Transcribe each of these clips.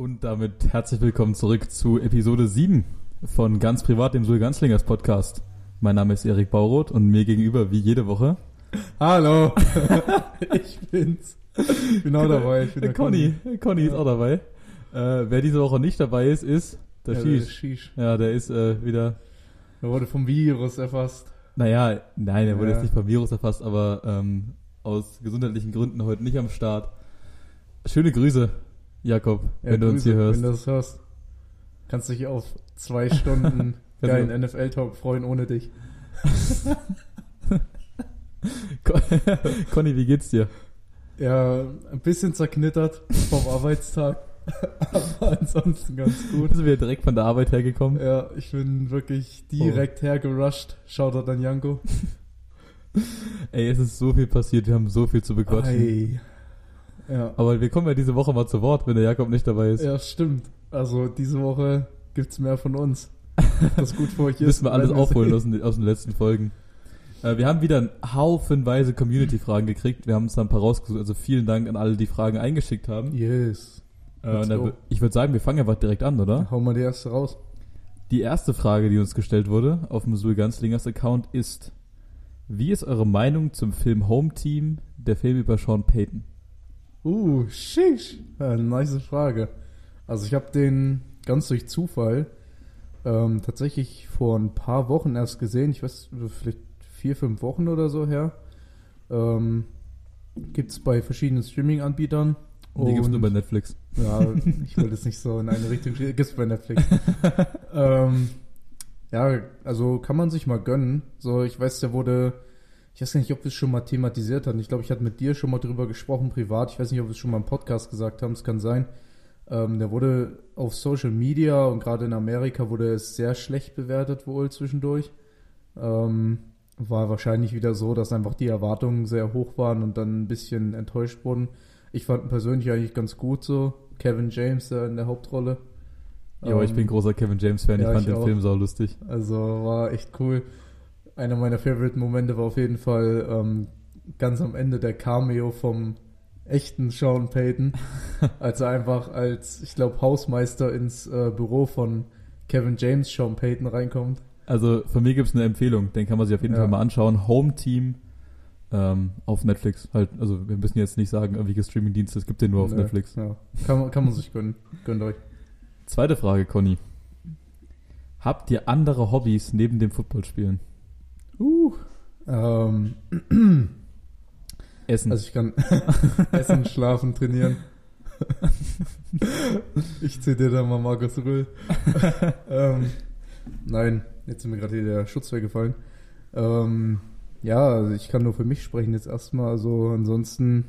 Und damit herzlich willkommen zurück zu Episode 7 von Ganz Privat, dem Sul Ganzlingers Podcast. Mein Name ist Erik Bauroth und mir gegenüber wie jede Woche. Hallo, ich bin's. Ich bin auch dabei. Ich bin der Conny. Conny ist auch dabei. Äh, wer diese Woche nicht dabei ist, ist der Ja, Shish. der Shish. Ja, der ist äh, wieder. Er wurde vom Virus erfasst. Naja, nein, er wurde Ja. jetzt nicht vom Virus erfasst, aber ähm, aus gesundheitlichen Gründen heute nicht am Start. Schöne Grüße, Jakob, Ja, wenn du uns hier hörst. Wenn du das hörst. Kannst dich auf zwei Stunden geilen NFL-Talk freuen ohne dich. Conny, wie geht's dir? Ja, ein bisschen zerknittert vom Arbeitstag. Aber ansonsten ganz gut. Bist du wieder direkt von der Arbeit hergekommen? Ja, ich bin wirklich Oh. direkt hergerusht. Shoutout an Janko. Ey, es ist so viel passiert, wir haben so viel zu bequatschen. Ei. Ja. Aber wir kommen ja diese Woche mal zu Wort, wenn der Jakob nicht dabei ist. ja, stimmt. Also diese Woche gibt's mehr von uns. Das gut für euch ist. Müssen wir alles aufholen aus den, aus den letzten Folgen. Äh, wir haben wieder haufenweise Community-Fragen gekriegt. Wir haben uns da ein paar rausgesucht. Also vielen Dank an alle, die Fragen eingeschickt haben. Yes. Äh, da, ich würde sagen, wir fangen einfach direkt an, oder? Hau mal die erste raus. Die erste Frage, die uns gestellt wurde auf dem Sul Ganzlingers Account ist, wie ist eure Meinung zum Film Home Team, der Film über Sean Payton? Uh, shish. Ja, nice Frage. Also ich habe den ganz durch Zufall ähm, tatsächlich vor ein paar Wochen erst gesehen. Ich weiß, vielleicht vier, fünf Wochen oder so her. Ähm, gibt's bei verschiedenen Streaming-Anbietern. Die gibt es nur bei Netflix. Ja, ich wollte es nicht so in eine Richtung schieben. Gibt's bei Netflix. ähm, ja, also kann man sich mal gönnen. So, ich weiß, der wurde, ich weiß gar nicht, ob wir es schon mal thematisiert hatten. Ich glaube, ich hatte mit dir schon mal drüber gesprochen, privat. Ich weiß nicht, ob wir es schon mal im Podcast gesagt haben. Es kann sein. Ähm, der wurde auf Social Media und gerade in Amerika wurde es sehr schlecht bewertet wohl zwischendurch. Ähm, war wahrscheinlich wieder so, dass einfach die Erwartungen sehr hoch waren und dann ein bisschen enttäuscht wurden. Ich fand ihn persönlich eigentlich ganz gut so. Kevin James da in der Hauptrolle. Ja, aber ich Ähm, bin großer Kevin James-Fan. ja, ich fand ich den auch. Film sau lustig. Also war echt cool. Einer meiner Favorite-Momente war auf jeden Fall ähm, ganz am Ende der Cameo vom echten Sean Payton, als er einfach als, ich glaube, Hausmeister ins äh, Büro von Kevin James Sean Payton reinkommt. Also von mir gibt es eine Empfehlung, den kann man sich auf jeden Ja. Fall mal anschauen. Home Team ähm, auf Netflix. Halt, also wir müssen jetzt nicht sagen, welche Streamingdienste es gibt den nur auf Nö, Netflix. Ja. Kann, man- kann man sich gönnen. Gönnt euch. Zweite Frage, Conny. Habt ihr andere Hobbys neben dem Footballspielen? Uh. Ähm, Essen. Also ich kann essen, schlafen, trainieren. ich dir da mal Markus Rüll. ähm, nein, jetzt ist mir gerade hier der Schutz weggefallen. Ähm, ja, also ich kann nur für mich sprechen jetzt erstmal. Also ansonsten,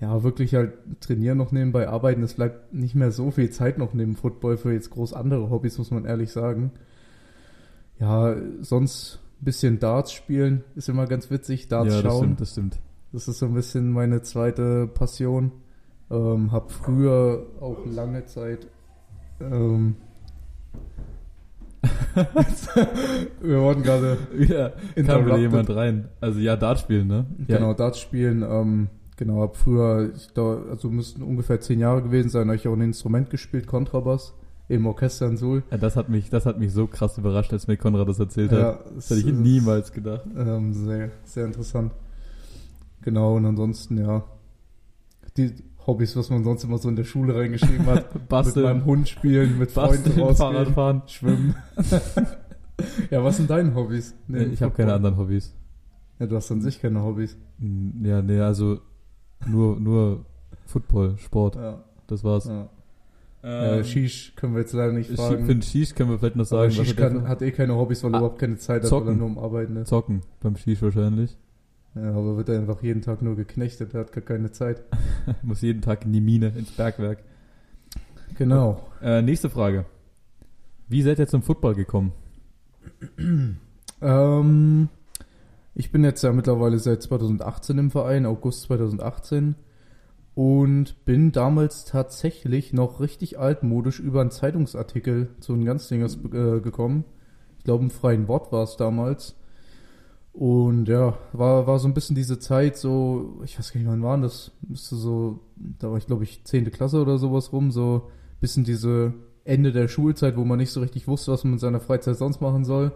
ja, wirklich halt trainieren noch nebenbei, arbeiten. Es bleibt nicht mehr so viel Zeit noch neben Football für jetzt groß andere Hobbys, muss man ehrlich sagen. Ja, sonst bisschen Darts spielen ist immer ganz witzig. Darts ja, das schauen. stimmt, das stimmt. Das ist so ein bisschen meine zweite Passion. Ähm, hab früher auch lange Zeit. Ähm, wir wurden gerade Ja, kam wieder jemand rein. Also ja, Dart spielen, ne? Ja, Genau, Darts spielen. Ähm, genau, hab früher, ich da, also müssten ungefähr zehn Jahre gewesen sein, habe ich auch ein Instrument gespielt, Kontrabass, im Orchester in Suhl. Ja, das hat mich, das hat mich so krass überrascht, als mir Konrad das erzählt Ja, hat. Das hätte ich niemals gedacht. Ähm, sehr, sehr interessant. Genau, und ansonsten, ja, die Hobbys, was man sonst immer so in der Schule reingeschrieben hat. mit Basteln, meinem Hund spielen, mit Freunden basteln, rausgehen, Fahrradfahren. schwimmen. ja, was sind deine Hobbys? Nee, ich habe keine anderen Hobbys. Ja, du hast an sich keine Hobbys. Ja, nee, also nur, nur Football, Sport, Ja, das war's. ja. Ähm, äh, Shish können wir jetzt leider nicht fragen. Für den Shish können wir vielleicht noch sagen, Shish kann, hat eh keine Hobbys, weil er Ah, überhaupt keine Zeit hat, weil er nur am Arbeiten ist. zocken beim Shish wahrscheinlich. Ja, aber wird er einfach jeden Tag nur geknechtet, er hat gar keine Zeit. Muss jeden Tag in die Mine, ins Bergwerk. Genau. Äh, nächste Frage. Wie seid ihr zum Football gekommen? Ähm, ich bin jetzt ja mittlerweile seit 2018 im Verein, August 2018. Und bin damals tatsächlich noch richtig altmodisch über einen Zeitungsartikel zu den Ganzdingers äh, gekommen. Ich glaube, im freien Wort war es damals. Und ja, war, war so ein bisschen diese Zeit, so, ich weiß gar nicht, wann war das? Müsste so, da war ich glaube ich 10. Klasse oder sowas rum, so bisschen diese Ende der Schulzeit, wo man nicht so richtig wusste, was man mit seiner Freizeit sonst machen soll.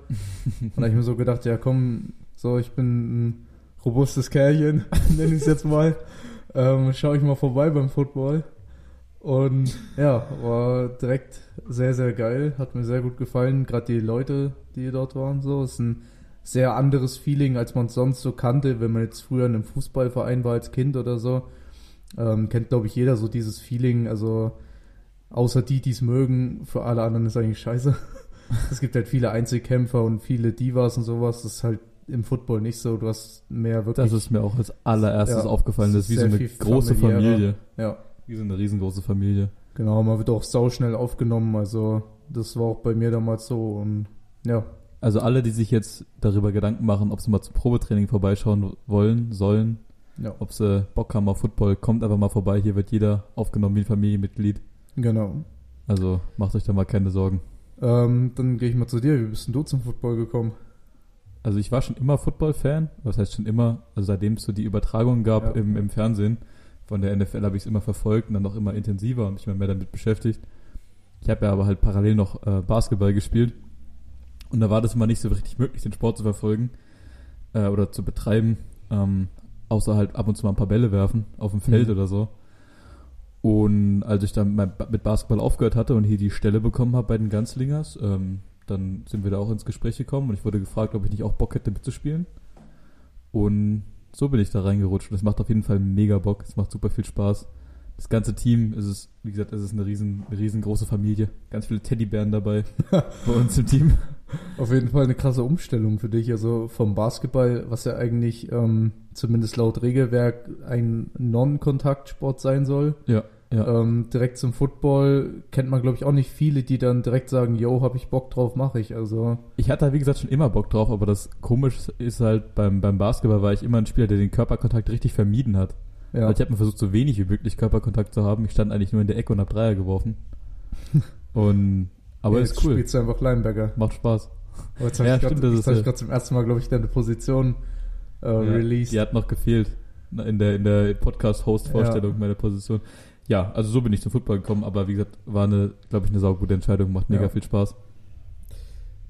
Und da habe ich mir so gedacht, ja komm, so ich bin ein robustes Kerlchen, nenne ich es jetzt mal. Ähm, Schaue ich mal vorbei beim Football. Und ja, war direkt sehr, sehr geil. Hat mir sehr gut gefallen. Gerade die Leute, die dort waren, so. Ist ein sehr anderes Feeling, als man es sonst so kannte, wenn man jetzt früher in einem Fußballverein war als Kind oder so. Ähm, kennt, glaube ich, jeder so dieses Feeling. Also, außer die, die es mögen, für alle anderen ist eigentlich scheiße. es gibt halt viele Einzelkämpfer und viele Divas und sowas. Das ist halt im Football nicht so. Du hast mehr wirklich. Das ist mir auch als allererstes Ja, aufgefallen. Das ist wie so eine große. Familie. Ja, Wie so eine riesengroße Familie. genau. Man wird auch sauschnell aufgenommen. Also, das war auch bei mir damals so. Und ja, Also alle, die sich jetzt darüber Gedanken machen, ob sie mal zum Probetraining vorbeischauen wollen, sollen, ja, ob sie Bock haben auf Football, kommt einfach mal vorbei. Hier wird jeder aufgenommen wie ein Familienmitglied. genau. Also macht euch da mal keine Sorgen. Ähm, dann gehe ich mal zu dir. Wie bist denn du zum Football gekommen? Also ich war schon immer Football-Fan. Was heißt schon immer? Also seitdem es so die Übertragungen gab Ja. im, im Fernsehen von der NFL habe ich es immer verfolgt und dann auch immer intensiver und mich immer mehr damit beschäftigt. Ich habe ja aber halt parallel noch äh, Basketball gespielt und da war das immer nicht so richtig möglich, den Sport zu verfolgen äh, oder zu betreiben, ähm, außer halt ab und zu mal ein paar Bälle werfen auf dem Feld Mhm. oder so. Und als ich dann mit Basketball aufgehört hatte und hier die Stelle bekommen habe bei den Ganzlingers, ähm, dann sind wir da auch ins Gespräch gekommen und ich wurde gefragt, ob ich nicht auch Bock hätte mitzuspielen. Und so bin ich da reingerutscht. Und es macht auf jeden Fall mega Bock. Es macht super viel Spaß. Das ganze Team, es ist, wie gesagt, es ist eine riesen, eine riesengroße Familie. Ganz viele Teddybären dabei bei uns im Team. Auf jeden Fall eine krasse Umstellung für dich. Also vom Basketball, was ja eigentlich ähm, zumindest laut Regelwerk ein Non-Kontaktsport sein soll, Ja, ja. ähm, direkt zum Football kennt man, glaube ich, auch nicht viele, die dann direkt sagen, yo, hab ich Bock drauf, mache ich. Also Ich hatte, wie gesagt, schon immer Bock drauf, aber das Komische ist halt, beim, beim Basketball war ich immer ein Spieler, der den Körperkontakt richtig vermieden hat. ja, Also ich habe mir versucht, so wenig wie möglich Körperkontakt zu haben. Ich stand eigentlich nur in der Ecke und habe Dreier geworfen. Und, aber jetzt ist cool. spielst du einfach Linebacker. Macht Spaß. Aber jetzt habe Ja, ich gerade hab ja- zum ersten Mal, glaube ich, deine Position äh, Ja, released. Die hat noch gefehlt na, in der, in der Podcast-Host-Vorstellung meiner Position. Ja, also so bin ich zum Football gekommen, aber wie gesagt, war eine, glaube ich, eine saugute Entscheidung, macht mega Ja. viel Spaß.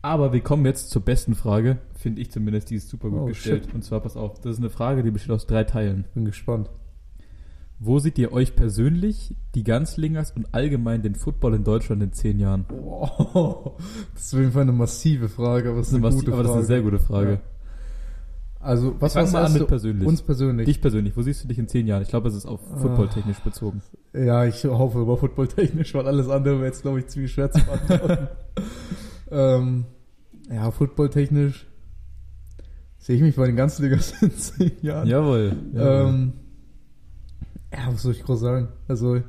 Aber wir kommen jetzt zur besten Frage, finde ich zumindest, die ist super gut Oh, gestellt. shit. Und zwar, pass auf, das ist eine Frage, die besteht aus drei Teilen. Bin gespannt. Wo seht ihr euch persönlich, die Ganzlingers und allgemein den Football in Deutschland in zehn Jahren? Wow, das ist auf jeden Fall eine massive Frage, aber das ist eine, was- gute aber das ist eine Frage. sehr gute Frage. Ja. Also, was mal an mit persönlich. Uns persönlich. Dich persönlich, wo siehst du dich in zehn Jahren? Ich glaube, es ist auf Ah. footballtechnisch bezogen. Ja, ich hoffe über Football technisch, weil alles andere wäre jetzt, glaube ich, ziemlich schwer zu beantworten. ähm, ja, Football technisch sehe ich mich bei den ganzen Ligas in zehn Jahren. Jawohl. jawohl. Ähm, ja, was soll ich groß sagen? Also,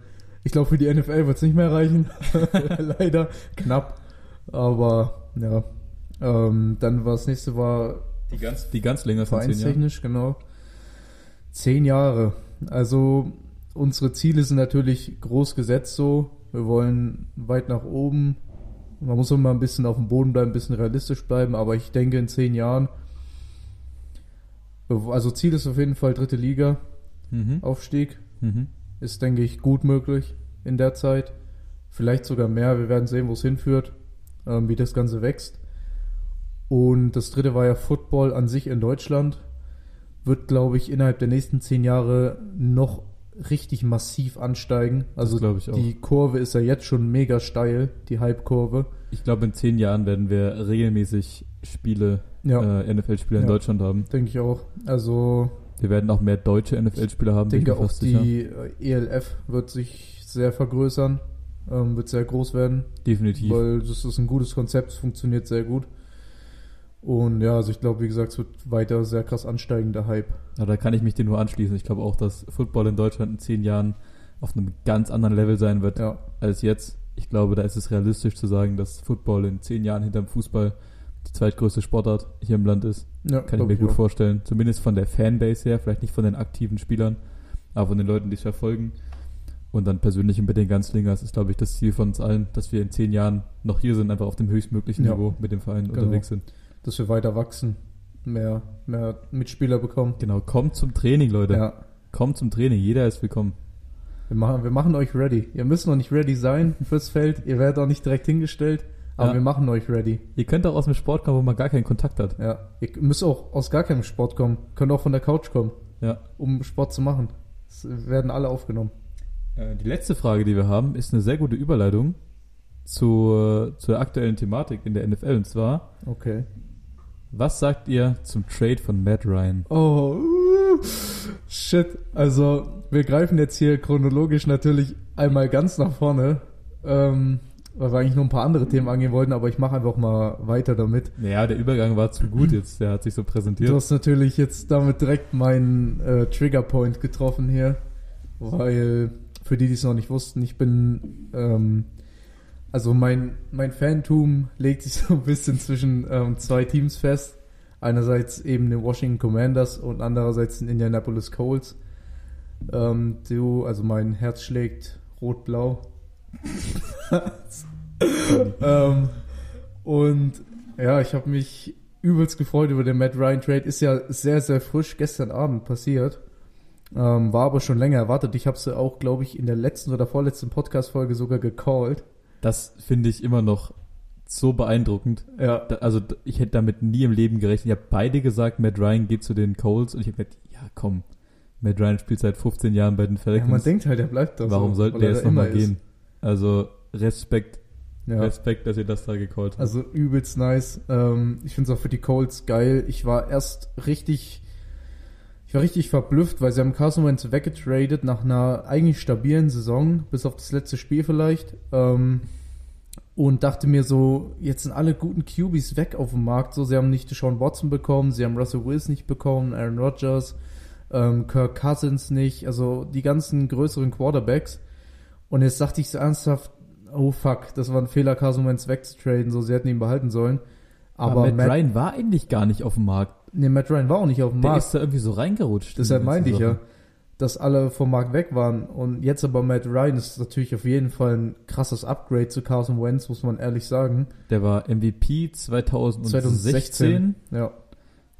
ich glaube, für die NFL wird es nicht mehr reichen. Leider. Knapp. Aber, ja. Ähm, dann war das nächste war die, ganz, die Ganzlingers in zehn Jahren. Vereinstechnisch, genau. Zehn Jahre. Also unsere Ziele sind natürlich groß gesetzt so. Wir wollen weit nach oben. Man muss immer ein bisschen auf dem Boden bleiben, ein bisschen realistisch bleiben, aber ich denke in zehn Jahren. Also Ziel ist auf jeden Fall dritte Liga, Mhm. Aufstieg. Mhm. Ist, denke ich, gut möglich in der Zeit. Vielleicht sogar mehr. Wir werden sehen, wo es hinführt, ähm, wie das Ganze wächst. Und das dritte war ja Football an sich in Deutschland. Wird, glaube ich, innerhalb der nächsten zehn Jahre noch richtig massiv ansteigen. Also ich die Kurve ist ja jetzt schon mega steil, die Hype-Kurve. Ich glaube, in zehn Jahren werden wir regelmäßig Spiele, Ja, äh, NFL-Spiele in Ja. Deutschland haben. denke ich auch. Also Wir werden auch mehr deutsche NFL-Spieler haben, ich denke bin mir auch sicher. die ELF wird sich sehr vergrößern, ähm, wird sehr groß werden. Definitiv. Weil das ist ein gutes Konzept, es funktioniert sehr gut. Und ja, also ich glaube, wie gesagt, es wird weiter sehr krass ansteigender Hype. Ja, da kann ich mich dir nur anschließen. Ich glaube auch, dass Football in Deutschland in zehn Jahren auf einem ganz anderen Level sein wird Ja, als jetzt. Ich glaube, da ist es realistisch zu sagen, dass Football in zehn Jahren hinterm Fußball die zweitgrößte Sportart hier im Land ist. ja Kann ich mir gut auch. vorstellen. Zumindest von der Fanbase her, vielleicht nicht von den aktiven Spielern, aber von den Leuten, die es verfolgen. Und dann persönlich mit den Ganzlingers ist, glaube ich, das Ziel von uns allen, dass wir in zehn Jahren noch hier sind, einfach auf dem höchstmöglichen Ja. Niveau mit dem Verein Genau. unterwegs sind. Dass wir weiter wachsen, mehr, mehr Mitspieler bekommen. Genau, kommt zum Training, Leute. Ja, Kommt zum Training, jeder ist willkommen. Wir machen, wir machen euch ready. Ihr müsst noch nicht ready sein fürs Feld. Ihr werdet auch nicht direkt hingestellt. Aber Ja. wir machen euch ready. Ihr könnt auch aus dem Sport kommen, wo man gar keinen Kontakt hat. Ja. Ihr müsst auch aus gar keinem Sport kommen. Könnt auch von der Couch kommen, Ja. um Sport zu machen. Es werden alle aufgenommen. Äh, Die letzte Frage, die wir haben, ist eine sehr gute Überleitung zur, zur aktuellen Thematik in der NFL. Und zwar, Okay. Was sagt ihr zum Trade von Matt Ryan? Oh, uh, shit. Also, wir greifen jetzt hier chronologisch natürlich einmal ganz nach vorne, ähm, weil wir eigentlich nur ein paar andere Themen angehen wollten, aber ich mache einfach mal weiter damit. Naja, der Übergang war zu gut jetzt. Der hat sich so präsentiert. Du hast natürlich jetzt damit direkt meinen äh, Triggerpoint getroffen hier, weil für die, die es noch nicht wussten, ich bin, ähm, also mein, mein Fantum legt sich so ein bisschen zwischen ähm, zwei Teams fest. Einerseits eben den Washington Commanders und andererseits den Indianapolis Colts. Ähm, du, also mein Herz schlägt rot-blau. ähm, und ja, ich habe mich übelst gefreut über den Matt Ryan Trade. Ist ja sehr, sehr frisch gestern Abend passiert. Ähm, war aber schon länger erwartet. Ich habe sie auch, glaube ich, in der letzten oder vorletzten Podcast-Folge sogar gecallt. Das finde ich immer noch so beeindruckend. Ja. Da, also ich hätte damit nie im Leben gerechnet. Ich habe beide gesagt, Matt Ryan geht zu den Colts und ich habe gedacht, ja komm, Matt Ryan spielt seit 15 Jahren bei den ja, Falcons. man denkt halt, er bleibt da. Warum so, sollte der er jetzt nochmal gehen? Also Respekt, Ja. Respekt, dass ihr das da gecallt habt. Also übelst nice. Ähm, ich finde es auch für die Colts geil. Ich war erst richtig, ich war richtig verblüfft, weil sie haben Carson Wentz weggetradet nach einer eigentlich stabilen Saison, bis auf das letzte Spiel vielleicht. Ähm, und dachte mir so, jetzt sind alle guten QBs weg auf dem Markt. So, sie haben nicht Deshaun Watson bekommen, sie haben Russell Wilson nicht bekommen, Aaron Rodgers, ähm, Kirk Cousins nicht, also die ganzen größeren Quarterbacks. Und jetzt dachte ich so ernsthaft, oh fuck, das war ein Fehler, Carson Wentz wegzutraden, so sie hätten ihn behalten sollen. Aber, Matt, Matt, Ryan war eigentlich gar nicht auf dem Markt. Nee, Matt Ryan war auch nicht auf dem Der Markt. ist da irgendwie so reingerutscht. Deshalb meinte ich letzten ja, dass alle vom Markt weg waren. Und jetzt aber Matt Ryan ist natürlich auf jeden Fall ein krasses Upgrade zu Carson Wentz, muss man ehrlich sagen. Der war MVP 2016. 2016. Ja,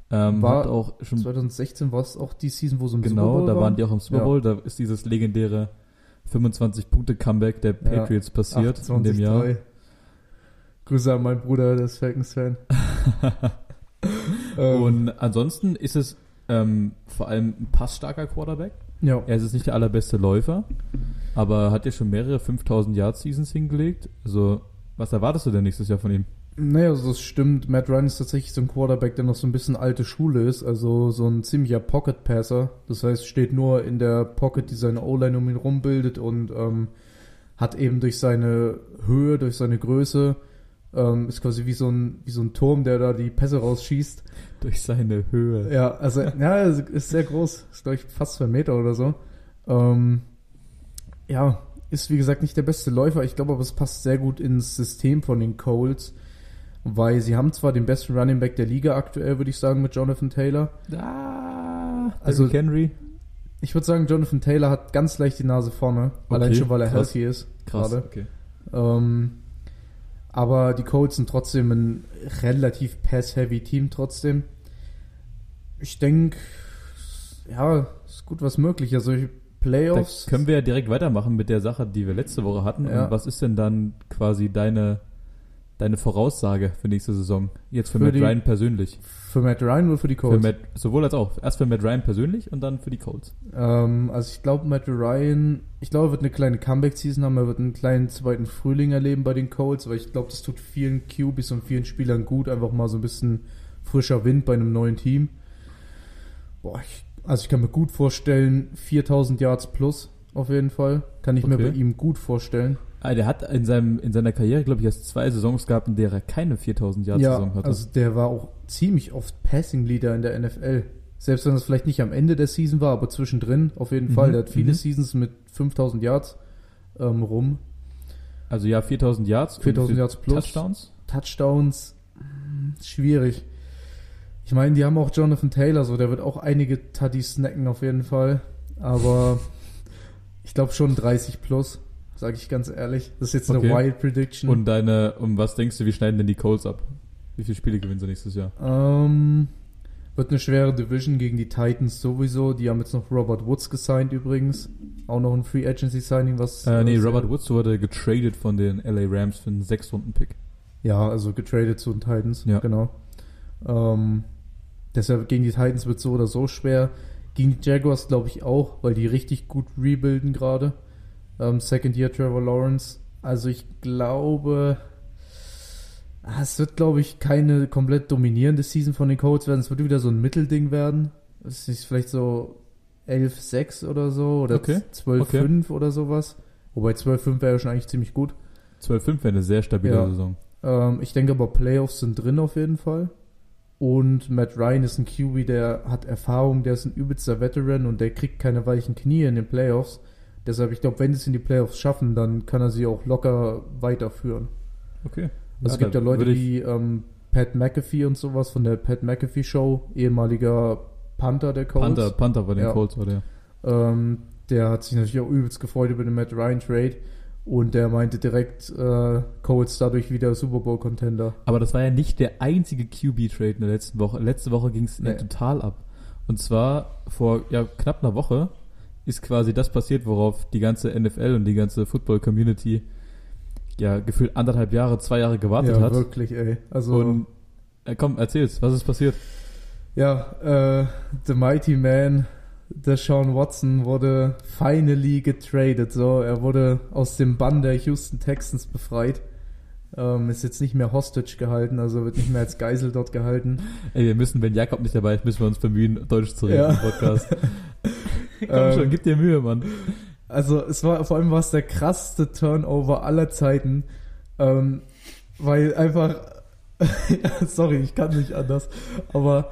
Ähm, War- auch schon 2016 war es auch die Season, wo im Super genau, Bowl da waren. die auch im Super Ja. Bowl. Da ist dieses legendäre 25-Punkte-Comeback der Ja. Patriots passiert in dem Jahr. 28-3. Grüße an meinen Bruder, der ist Falcons-Fan. Ähm, Und ansonsten ist es ähm, vor allem ein passstarker Quarterback. ja. Er ist jetzt nicht der allerbeste Läufer, aber hat ja schon mehrere 5000 Yard Seasons hingelegt. Also, was erwartest du denn nächstes Jahr von ihm? Naja, also das stimmt. Matt Ryan ist tatsächlich so ein Quarterback, der noch so ein bisschen alte Schule ist. Also so ein ziemlicher Pocket-Passer. Das heißt, steht nur in der Pocket, die seine O-Line um ihn rumbildet und ähm, hat eben durch seine Höhe, durch seine Größe, ähm, ist quasi wie so, ein, wie so ein Turm, der da die Pässe rausschießt. Durch seine Höhe. Ja, also, ja, ist sehr groß. Ist, glaube ich, fast zwei Meter oder so. Ähm, ja, ist wie gesagt nicht der beste Läufer. Ich glaube aber, es passt sehr gut ins System von den Colts. Weil sie haben zwar den besten Running Back der Liga aktuell, würde ich sagen, mit Jonathan Taylor. Ah, Also- Henry. Ich würde sagen, Jonathan Taylor hat ganz leicht die Nase vorne. allein Okay, schon, weil er krass. healthy ist. Krass. Gerade. Okay. Ähm, aber die Colts sind trotzdem ein relativ pass-heavy Team trotzdem. Ich denke, ja, ist gut was möglich. Also ich- Da Playoffs. können wir ja direkt weitermachen mit der Sache, die wir letzte Woche hatten. Ja. Und was ist denn dann quasi deine, deine Voraussage für nächste Saison? Jetzt für, Für Matt die Ryan persönlich. für Matt Ryan oder für die Für Colts? Matt, sowohl als auch. Erst für Matt Ryan persönlich und dann für die Colts. Ähm, also ich glaube, Matt Ryan, ich glaube, er wird eine kleine Comeback-Season haben, er wird einen kleinen zweiten Frühling erleben bei den Colts, weil ich glaube, das tut vielen QBs und vielen Spielern gut, einfach mal so ein bisschen frischer Wind bei einem neuen Team. Boah, ich, also ich kann mir gut vorstellen, 4000 Yards plus auf jeden Fall. Kann ich mir Okay. bei ihm gut vorstellen. Ah, der hat in, seinem, in seiner Karriere, glaube ich, erst zwei Saisons gehabt, in der er keine 4000 Yard Saison ja, hatte. also der war auch ziemlich oft Passing Leader in der NFL. Selbst wenn das vielleicht nicht am Ende der Season war, aber zwischendrin auf jeden Mhm, Fall. Der hat viele mhm. Seasons mit 5000 Yards ähm, rum. Also ja, 4000 Yards. und 4000 für Yards plus. Touchdowns. Touchdowns, schwierig. Ich meine, die haben auch Jonathan Taylor, so der wird auch einige Tuddy snacken auf jeden Fall. Aber ich glaube schon 30 plus, sage ich ganz ehrlich. Das ist jetzt eine Okay. Wild Prediction. Und deine, um was denkst du, wie schneiden denn die Colts ab? Wie viele Spiele gewinnen sie nächstes Jahr? ähm, Wird eine schwere Division gegen die Titans sowieso. Die haben jetzt noch Robert Woods gesigned übrigens. Auch noch ein Free Agency Signing, was. Äh, nee, was- Robert Woods wurde getradet von den LA Rams für einen 6-Runden-Pick. Ja, also getradet zu den Titans. Ja. Genau. Ähm, deshalb gegen die Titans wird so oder so schwer. Gegen die Jaguars glaube ich auch, weil die richtig gut rebuilden gerade. Ähm, Second Year Trevor Lawrence. Also ich glaube, ah, es wird glaube ich keine komplett dominierende Season von den Colts werden. Es wird wieder so ein Mittelding werden. Es ist vielleicht so 11-6 oder so oder Okay. 12-5 oder sowas. Wobei 12-5 wäre ja schon eigentlich ziemlich gut. 12-5 wäre eine sehr stabile Ja. Saison. Ähm, ich denke aber, Playoffs sind drin auf jeden Fall. Und Matt Ryan ist ein QB, der hat Erfahrung, der ist ein übelster Veteran und der kriegt keine weichen Knie in den Playoffs. Deshalb, ich glaube, wenn sie es in die Playoffs schaffen, dann kann er sie auch locker weiterführen. Okay. Also es gibt ja Leute wie ähm, Pat McAfee und sowas von der Pat McAfee Show, ehemaliger Panther der Colts. Panther, Panther bei den Ja. Colts war der. Ähm, der hat sich natürlich auch übelst gefreut über den Matt Ryan Trade und der meinte direkt, äh, Colts dadurch wieder Super Bowl Contender. Aber das war ja nicht der einzige QB-Trade in der letzten Woche. Letzte Woche ging es Nee. total ab. Und zwar vor ja, knapp einer Woche ist quasi das passiert, worauf die ganze NFL und die ganze Football-Community ja gefühlt anderthalb Jahre, zwei Jahre gewartet ja, hat. wirklich, ey. Also, Und äh, komm, erzähl's, was ist passiert? ja, äh, The Mighty Man, der Sean Watson wurde finally getradet. So, er wurde aus dem Bann der Houston Texans befreit. Ähm, ist jetzt nicht mehr hostage gehalten, also wird nicht mehr als Geisel dort gehalten. Ey, wir müssen, wenn Jakob nicht dabei ist, müssen wir uns bemühen, Deutsch zu reden Ja. im Podcast. komm Ähm, schon, gib dir Mühe, Mann. Also es war vor allem war es der krasseste Turnover aller Zeiten, ähm, weil einfach, sorry, ich kann nicht anders, aber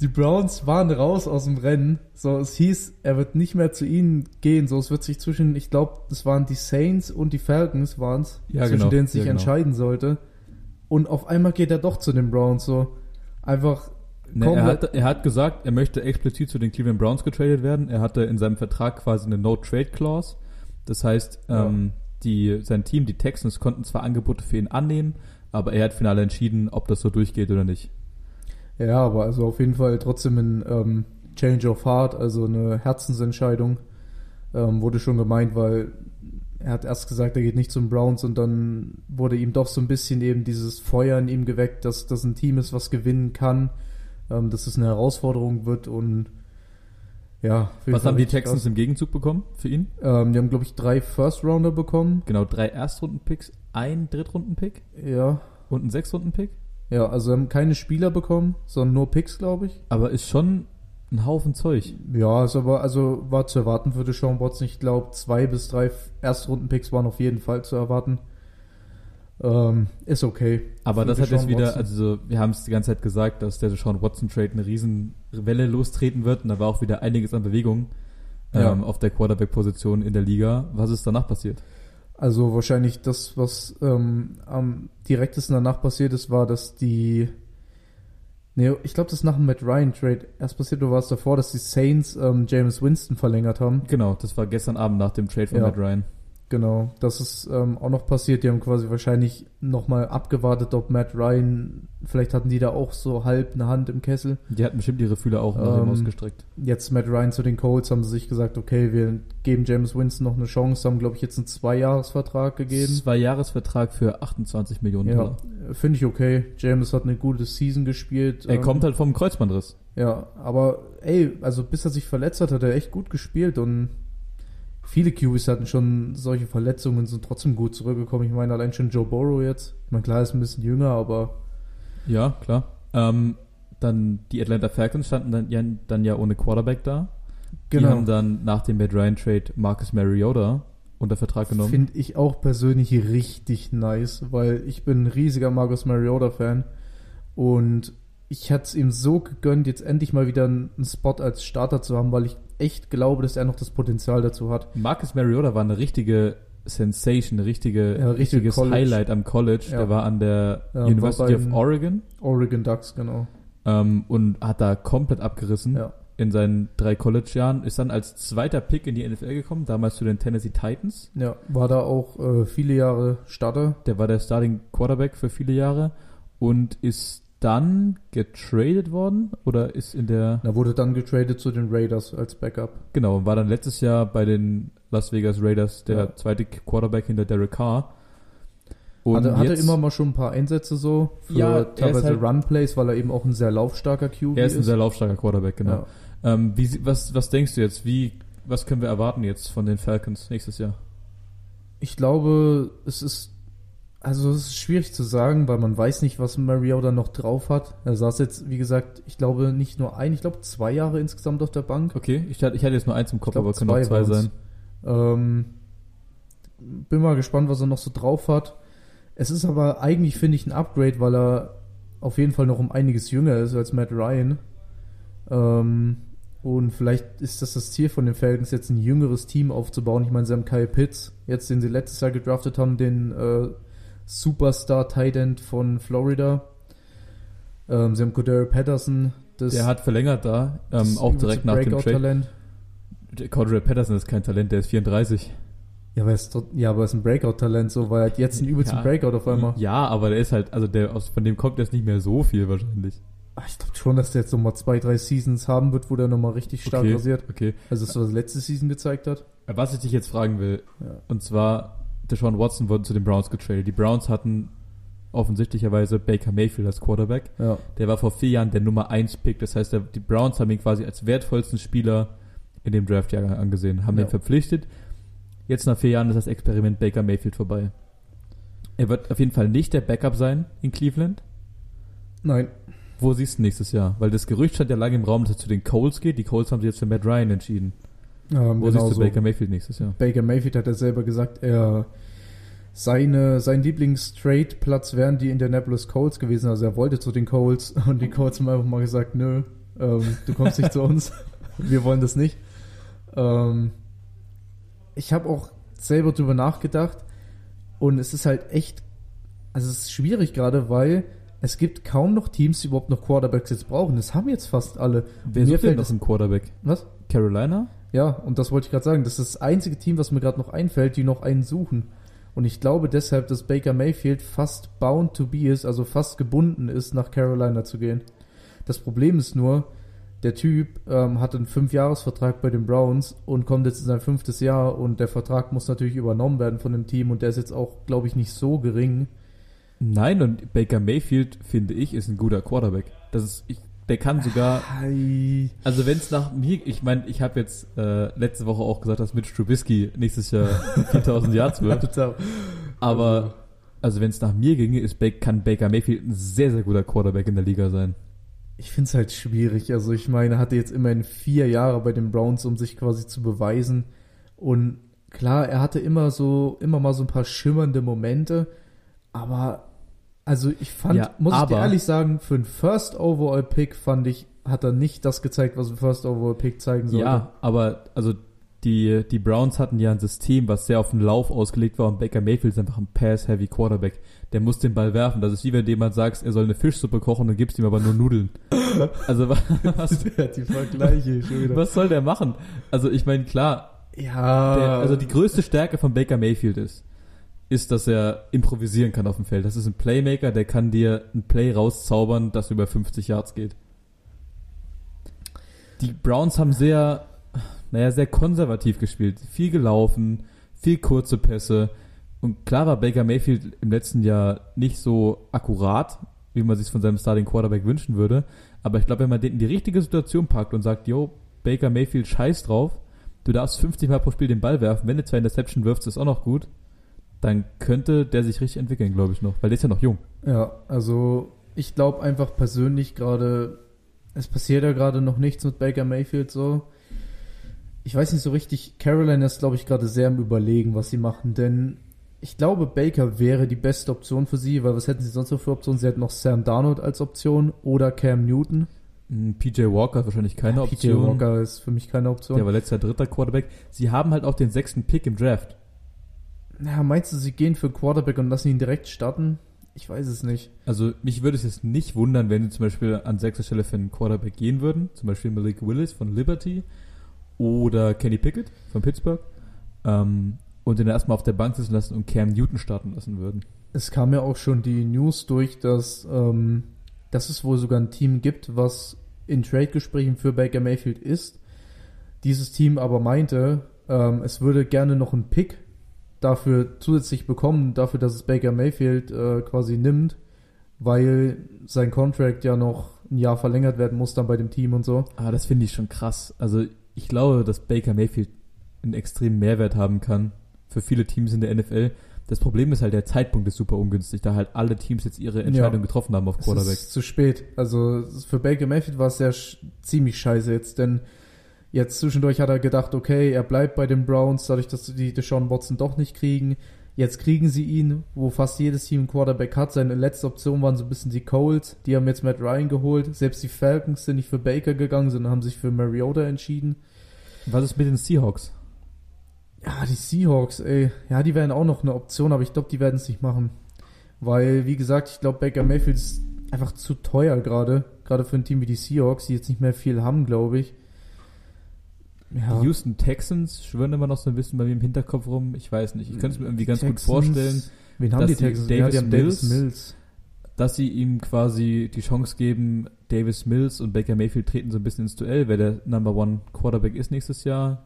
die Browns waren raus aus dem Rennen. So, es hieß, er wird nicht mehr zu ihnen gehen. So, es wird sich zwischen, ich glaube, das waren die Saints und die Falcons waren es, Ja, zwischen genau. denen es sich Ja, genau. entscheiden sollte. Und auf einmal geht er doch zu den Browns. So, einfach Ne, er, hat, er hat gesagt, er möchte explizit zu den Cleveland Browns getradet werden. Er hatte in seinem Vertrag quasi eine No-Trade-Clause. Das heißt, Ja. ähm, die, sein Team, die Texans, konnten zwar Angebote für ihn annehmen, aber er hat final entschieden, ob das so durchgeht oder nicht. Ja, aber also auf jeden Fall trotzdem ein ähm, Change of Heart, also eine Herzensentscheidung, ähm, wurde schon gemeint, weil er hat erst gesagt, er geht nicht zum Browns und dann wurde ihm doch so ein bisschen eben dieses Feuer in ihm geweckt, dass das ein Team ist, was gewinnen kann, ähm, dass es eine Herausforderung wird und ja. Was Fall haben die Texans im Gegenzug bekommen für ihn? Ähm, die haben, glaube ich, drei First-Rounder bekommen. Genau, drei Erstrunden-Picks, ein Drittrunden-Pick Ja. und ein Sechstrunden-Pick. Ja, also haben keine Spieler bekommen, sondern nur Picks, glaube ich. Aber ist schon ein Haufen Zeug. Ja, ist aber, also war zu erwarten für Deshaun Watson. Ich glaube, zwei bis drei Erstrunden-Picks waren auf jeden Fall zu erwarten. Ähm, ist okay. Aber das hat jetzt wieder, Watson. also wir haben es die ganze Zeit gesagt, dass der Deshaun Watson Trade eine riesen Welle lostreten wird und da war auch wieder einiges an Bewegung Ja. ähm, auf der Quarterback-Position in der Liga. Was ist danach passiert? Also wahrscheinlich das, was ähm, am direktesten danach passiert ist, war, dass die Nee, ich glaube, das ist nach dem Matt Ryan Trade erst passiert oder war es davor, dass die Saints ähm, James Winston verlängert haben. Genau, das war gestern Abend nach dem Trade von Ja. Matt Ryan. Genau, das ist ähm, auch noch passiert. Die haben quasi wahrscheinlich nochmal abgewartet, ob Matt Ryan, vielleicht hatten die da auch so halb eine Hand im Kessel. Die hatten bestimmt ihre Fühler auch nach Ähm, ausgestreckt. Jetzt Matt Ryan zu den Colts haben sie sich gesagt, okay, wir geben James Winston noch eine Chance, haben, glaube ich, jetzt einen Zweijahresvertrag gegeben. Zwei Jahresvertrag für 28 Millionen Ja, Dollar. finde ich okay. James hat eine gute Season gespielt. Er ähm, kommt halt vom Kreuzbandriss. Ja, aber ey, also bis er sich verletzt hat, hat er echt gut gespielt und viele QBs hatten schon solche Verletzungen und sind trotzdem gut zurückgekommen. Ich meine, allein schon Joe Burrow jetzt. Ich meine, klar, ist ein bisschen jünger, aber Ja, klar. Ähm, dann die Atlanta Falcons standen dann ja, dann ja ohne Quarterback da. Die genau. haben dann nach dem Matt Ryan Trade Marcus Mariota unter Vertrag genommen. Finde ich auch persönlich richtig nice, weil ich bin ein riesiger Marcus Mariota-Fan und ich hätte es ihm so gegönnt, jetzt endlich mal wieder einen Spot als Starter zu haben, weil ich echt glaube, dass er noch das Potenzial dazu hat. Marcus Mariota war eine richtige Sensation, eine richtige, Ja, richtig richtiges College. Highlight am College. Ja. Der war an der Ja, University of Oregon Oregon Ducks, genau. ähm, und hat da komplett abgerissen in seinen drei College-Jahren. Ist dann als zweiter Pick in die NFL gekommen, damals zu den Tennessee Titans. Ja, war da auch äh, viele Jahre Starter. Der war der Starting Quarterback für viele Jahre und ist dann getradet worden oder ist in der Da wurde dann getradet zu den Raiders als Backup. genau war dann letztes Jahr bei den Las Vegas Raiders der Ja. zweite Quarterback hinter Derek Carr. hatte, hatte jetzt- immer mal schon ein paar Einsätze so für Ja, ist teilweise halt- Run-Plays, weil er eben auch ein sehr laufstarker QB er ist ein sehr laufstarker Quarterback genau. Ja. Ähm, wie, was was denkst du jetzt? Wie was können wir erwarten jetzt von den Falcons nächstes Jahr? Ich glaube, es ist also es ist schwierig zu sagen, weil man weiß nicht, was Mariota noch drauf hat. Er saß jetzt, wie gesagt, ich glaube nicht nur ein, ich glaube zwei Jahre insgesamt auf der Bank. Okay, ich hatte, ich hatte jetzt nur eins im Kopf, glaub, aber können auch zwei sein. Ähm, bin mal gespannt, was er noch so drauf hat. Es ist aber eigentlich, finde ich, ein Upgrade, weil er auf jeden Fall noch um einiges jünger ist als Matt Ryan. Ähm, und vielleicht ist das das Ziel von den Falcons, jetzt ein jüngeres Team aufzubauen. Ich meine, sie haben Kyle Pitts, jetzt den sie letztes Jahr gedraftet haben, den äh, Superstar Tight End von Florida. Ähm, sie haben Cordero Patterson, Der hat verlängert da, ähm, auch direkt nach dem Trade. Breakout-Talent. Cordero Patterson ist kein Talent, der ist 34. Ja, aber er ist, ja, aber er ist ein Breakout-Talent, so, weil er hat jetzt einen übelsten Ja. Breakout auf einmal. Ja, aber der ist halt, also der aus, von dem kommt jetzt nicht mehr so viel wahrscheinlich. Ach, ich glaube schon, dass der jetzt nochmal zwei, drei Seasons haben wird, wo der nochmal richtig stark okay, rasiert. okay. Also das, was er letzte Season gezeigt hat. Was ich dich jetzt fragen will, Ja. und zwar, Deshaun Watson wurde zu den Browns getradet. Die Browns hatten offensichtlicherweise Baker Mayfield als Quarterback. Ja. Der war vor vier Jahren der Nummer 1 Pick. Das heißt, der, die Browns haben ihn quasi als wertvollsten Spieler in dem Draftjahr angesehen, haben Ja. ihn verpflichtet. Jetzt nach vier Jahren ist das Experiment Baker Mayfield vorbei. Er wird auf jeden Fall nicht der Backup sein in Cleveland. Nein. Wo siehst du nächstes Jahr? Weil das Gerücht stand ja lange im Raum, dass er zu den Colts geht. Die Colts haben sich jetzt für Matt Ryan entschieden. Ähm, Wo genau siehst du so. Baker Mayfield nächstes Jahr? Baker Mayfield hat ja selber gesagt, er seine, sein Lieblings-Trade-Platz wären die Indianapolis Colts gewesen. Also er wollte zu den Colts und die Colts haben einfach mal gesagt, nö, ähm, du kommst nicht zu uns. Wir wollen das nicht. Ähm, ich habe auch selber drüber nachgedacht und es ist halt echt, also es ist schwierig gerade, weil es gibt kaum noch Teams, die überhaupt noch Quarterbacks jetzt brauchen. Das haben jetzt fast alle. Wer Mir fällt noch einen Quarterback? Was? Carolina? Ja, und das wollte ich gerade sagen. Das ist das einzige Team, was mir gerade noch einfällt, die noch einen suchen. Und ich glaube deshalb, dass Baker Mayfield fast bound to be ist, also fast gebunden ist, nach Carolina zu gehen. Das Problem ist nur, der Typ ähm, hat einen Fünfjahresvertrag bei den Browns und kommt jetzt in sein fünftes Jahr und der Vertrag muss natürlich übernommen werden von dem Team und der ist jetzt auch, glaube ich, nicht so gering. Nein, und Baker Mayfield, finde ich, ist ein guter Quarterback. Das ist, ich, der kann sogar, Hi. also wenn es nach mir, ich meine, ich habe jetzt äh, letzte Woche auch gesagt, dass Mitch Trubisky nächstes Jahr 4000 Yards wird. Aber also wenn es nach mir ginge, ist Ba- kann Baker Mayfield ein sehr, sehr guter Quarterback in der Liga sein. Ich finde es halt schwierig. Also ich meine, er hatte jetzt immerhin vier Jahre bei den Browns, um sich quasi zu beweisen. Und klar, er hatte immer so, immer mal so ein paar schimmernde Momente. Aber also ich fand, Ja, muss ich dir aber- ehrlich sagen, für einen First Overall Pick fand ich, hat er nicht das gezeigt, was ein First Overall Pick zeigen sollte. Ja, aber also die, die Browns hatten ja ein System, was sehr auf den Lauf ausgelegt war und Baker Mayfield ist einfach ein Pass-Heavy Quarterback. Der muss den Ball werfen. Das ist wie wenn du jemand sagst, er soll eine Fischsuppe kochen und gibst ihm aber nur Nudeln. Also wa- was, die Vergleiche schon wieder. was soll der machen? Also ich meine, klar, Ja. der, also die größte Stärke von Baker Mayfield ist, ist, dass er improvisieren kann auf dem Feld. Das ist ein Playmaker, der kann dir ein Play rauszaubern, das über 50 Yards geht. Die Browns haben sehr, naja, sehr konservativ gespielt. Viel gelaufen, viel kurze Pässe. Und klar war Baker Mayfield im letzten Jahr nicht so akkurat, wie man sich von seinem Starting Quarterback wünschen würde. Aber ich glaube, wenn man den in die richtige Situation packt und sagt, yo, Baker Mayfield scheiß drauf, du darfst 50 Mal pro Spiel den Ball werfen, wenn du zwei Interception wirfst, ist auch noch gut, dann könnte der sich richtig entwickeln, glaube ich noch, weil der ist ja noch jung. Ja, also ich glaube einfach persönlich gerade, es passiert ja gerade noch nichts mit Baker Mayfield so. Ich weiß nicht so richtig, Carolina ist glaube ich gerade sehr im Überlegen, was sie machen, denn ich glaube Baker wäre die beste Option für sie, weil was hätten sie sonst noch für Optionen? Sie hätten noch Sam Darnold als Option oder Cam Newton. Hm, PJ Walker ist wahrscheinlich keine PJ Option. Walker ist für mich keine Option. Der war letzter dritter Quarterback. Sie haben halt auch den sechsten Pick im Draft. Ja, meinst du, sie gehen für Quarterback und lassen ihn direkt starten? Ich weiß es nicht. Also mich würde es jetzt nicht wundern, wenn sie zum Beispiel an sechster Stelle für einen Quarterback gehen würden. Zum Beispiel Malik Willis von Liberty oder Kenny Pickett von Pittsburgh. Ähm, und den erstmal auf der Bank sitzen lassen und Cam Newton starten lassen würden. Es kam ja auch schon die News durch, dass ähm, dass es wohl sogar ein Team gibt, was in Trade-Gesprächen für Baker Mayfield ist. Dieses Team aber meinte, ähm, es würde gerne noch einen Pick dafür zusätzlich bekommen, dafür, dass es Baker Mayfield äh, quasi nimmt, weil sein Contract ja noch ein Jahr verlängert werden muss dann bei dem Team und so. Ah, das finde ich schon krass. Also ich glaube, dass Baker Mayfield einen extremen Mehrwert haben kann für viele Teams in der NFL. Das Problem ist halt, der Zeitpunkt ist super ungünstig, da halt alle Teams jetzt ihre Entscheidung Ja. getroffen haben auf Es Quarterback. ist zu spät. Also für Baker Mayfield war es ja ziemlich scheiße jetzt, denn jetzt zwischendurch hat er gedacht, okay, er bleibt bei den Browns, dadurch, dass die Deshaun Watson doch nicht kriegen. Jetzt kriegen sie ihn, wo fast jedes Team einen Quarterback hat. Seine letzte Option waren so ein bisschen die Colts. Die haben jetzt Matt Ryan geholt. Selbst die Falcons sind nicht für Baker gegangen, sondern haben sich für Mariota entschieden. Was ist mit den Seahawks? Ja, die Seahawks, ey. Ja, die wären auch noch eine Option, aber ich glaube, die werden es nicht machen. Weil, wie gesagt, ich glaube, Baker Mayfield ist einfach zu teuer gerade. Gerade für ein Team wie die Seahawks, die jetzt nicht mehr viel haben, glaube ich. Ja, Die Houston Texans schwören immer noch so ein bisschen bei mir im Hinterkopf rum. Ich weiß nicht. Ich könnte es mir irgendwie ganz gut Texans- vorstellen, wen haben dass die Texans? ja, Davis die haben Davis Mills- Mills. dass sie ihm quasi die Chance geben, Davis Mills und Baker Mayfield treten so ein bisschen ins Duell, wer der Number One Quarterback ist nächstes Jahr.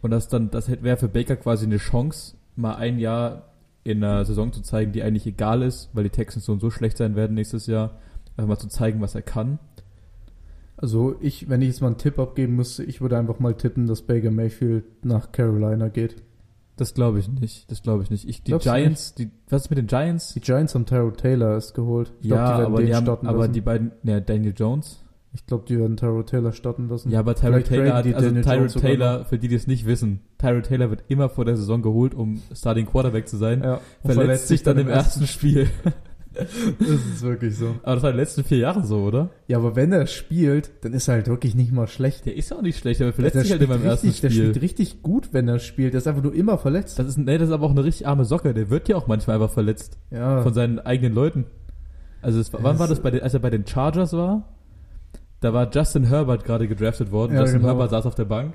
Und das dann, das wäre für Baker quasi eine Chance, mal ein Jahr in einer Saison zu zeigen, die eigentlich egal ist, weil die Texans so und so schlecht sein werden nächstes Jahr. Einfach mal zu zeigen, was er kann. Also ich, wenn ich jetzt mal einen Tipp abgeben müsste, ich würde einfach mal tippen, dass Baker Mayfield nach Carolina geht. Das glaube ich nicht. Das glaube ich nicht. Ich, die Glaubst Giants, die, was ist mit den Giants? Die Giants haben Tyrell Taylor erst geholt. Ich glaub, ja, die werden aber die haben, aber lassen. die beiden, ja, Daniel Jones. ich glaube, die werden Tyrell Taylor starten lassen. Ja, aber Tyrell Vielleicht Taylor hat, die also Daniel Tyrell Jones sogar Taylor, für die, die es nicht wissen, Tyrell Taylor wird immer vor der Saison geholt, um Starting Quarterback zu sein. ja, und verletzt sich dann im ersten Spiel. Das ist wirklich so. Aber das war in den letzten vier Jahren so, oder? Ja, aber wenn er spielt, dann ist er halt wirklich nicht mal schlecht. Der ist ja auch nicht schlecht, aber verletzt der sich halt immer im spielt ersten richtig, Der Spiel. spielt richtig gut, wenn er spielt. Der ist einfach nur immer verletzt. Das ist, nee, das ist aber auch eine richtig arme Socke. Der wird ja auch manchmal einfach verletzt. Ja, Von seinen eigenen Leuten. Also, es, wann Es- war das, bei den, als er bei den Chargers war? Da war Justin Herbert gerade gedraftet worden. Ja, Justin genau. Herbert saß auf der Bank.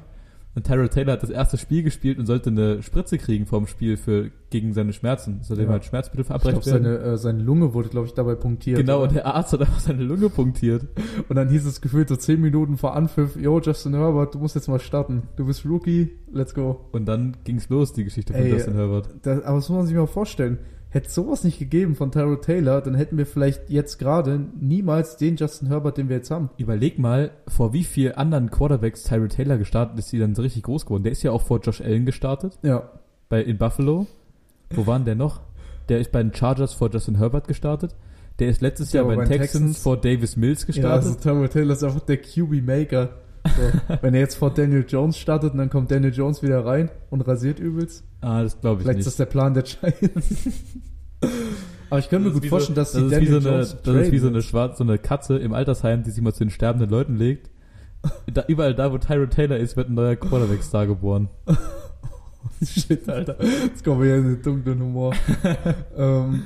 Und Tyrell Taylor hat das erste Spiel gespielt und sollte eine Spritze kriegen vorm Spiel für, gegen seine Schmerzen. Sollte ihm Ja. halt Schmerzmittel ich glaube, verabreicht werden. seine, äh, seine Lunge wurde, glaube ich, dabei punktiert. Genau, oder? und der Arzt hat einfach seine Lunge punktiert. Und dann hieß es gefühlt so 10 Minuten vor Anpfiff, yo, Justin Herbert, du musst jetzt mal starten. Du bist Rookie, let's go. Und dann ging's los, die Geschichte von Ey, Justin Herbert. Das, aber das muss man sich mal vorstellen. Hätte sowas nicht gegeben von Tyrell Taylor, dann hätten wir vielleicht jetzt gerade niemals den Justin Herbert, den wir jetzt haben. Überleg mal, vor wie viel anderen Quarterbacks Tyrell Taylor gestartet ist, die dann so richtig groß geworden. Der ist ja auch vor Josh Allen gestartet, Ja. bei, in Buffalo. Wo waren der noch? Der ist bei den Chargers vor Justin Herbert gestartet. Der ist letztes Ja, Jahr bei den Texans, Texans- vor Davis Mills Ja, gestartet. also Tyrell Taylor ist einfach der QB-Maker. So. Wenn er jetzt vor Daniel Jones startet und dann kommt Daniel Jones wieder rein und rasiert übelst. Ah, das glaube ich Vielleicht nicht. ist das der Plan der Giants. Aber ich könnte mir gut vorstellen, so, dass das die ist wie so Daniel eine, Jones Das ist wie so eine schwarze, so eine Katze im Altersheim, die sich mal zu den sterbenden Leuten legt. Da, überall da, wo Tyrell Taylor ist, wird ein neuer Quarterback-Star geboren. Shit, Alter. Jetzt kommen wir hier in den dunklen Humor. ähm,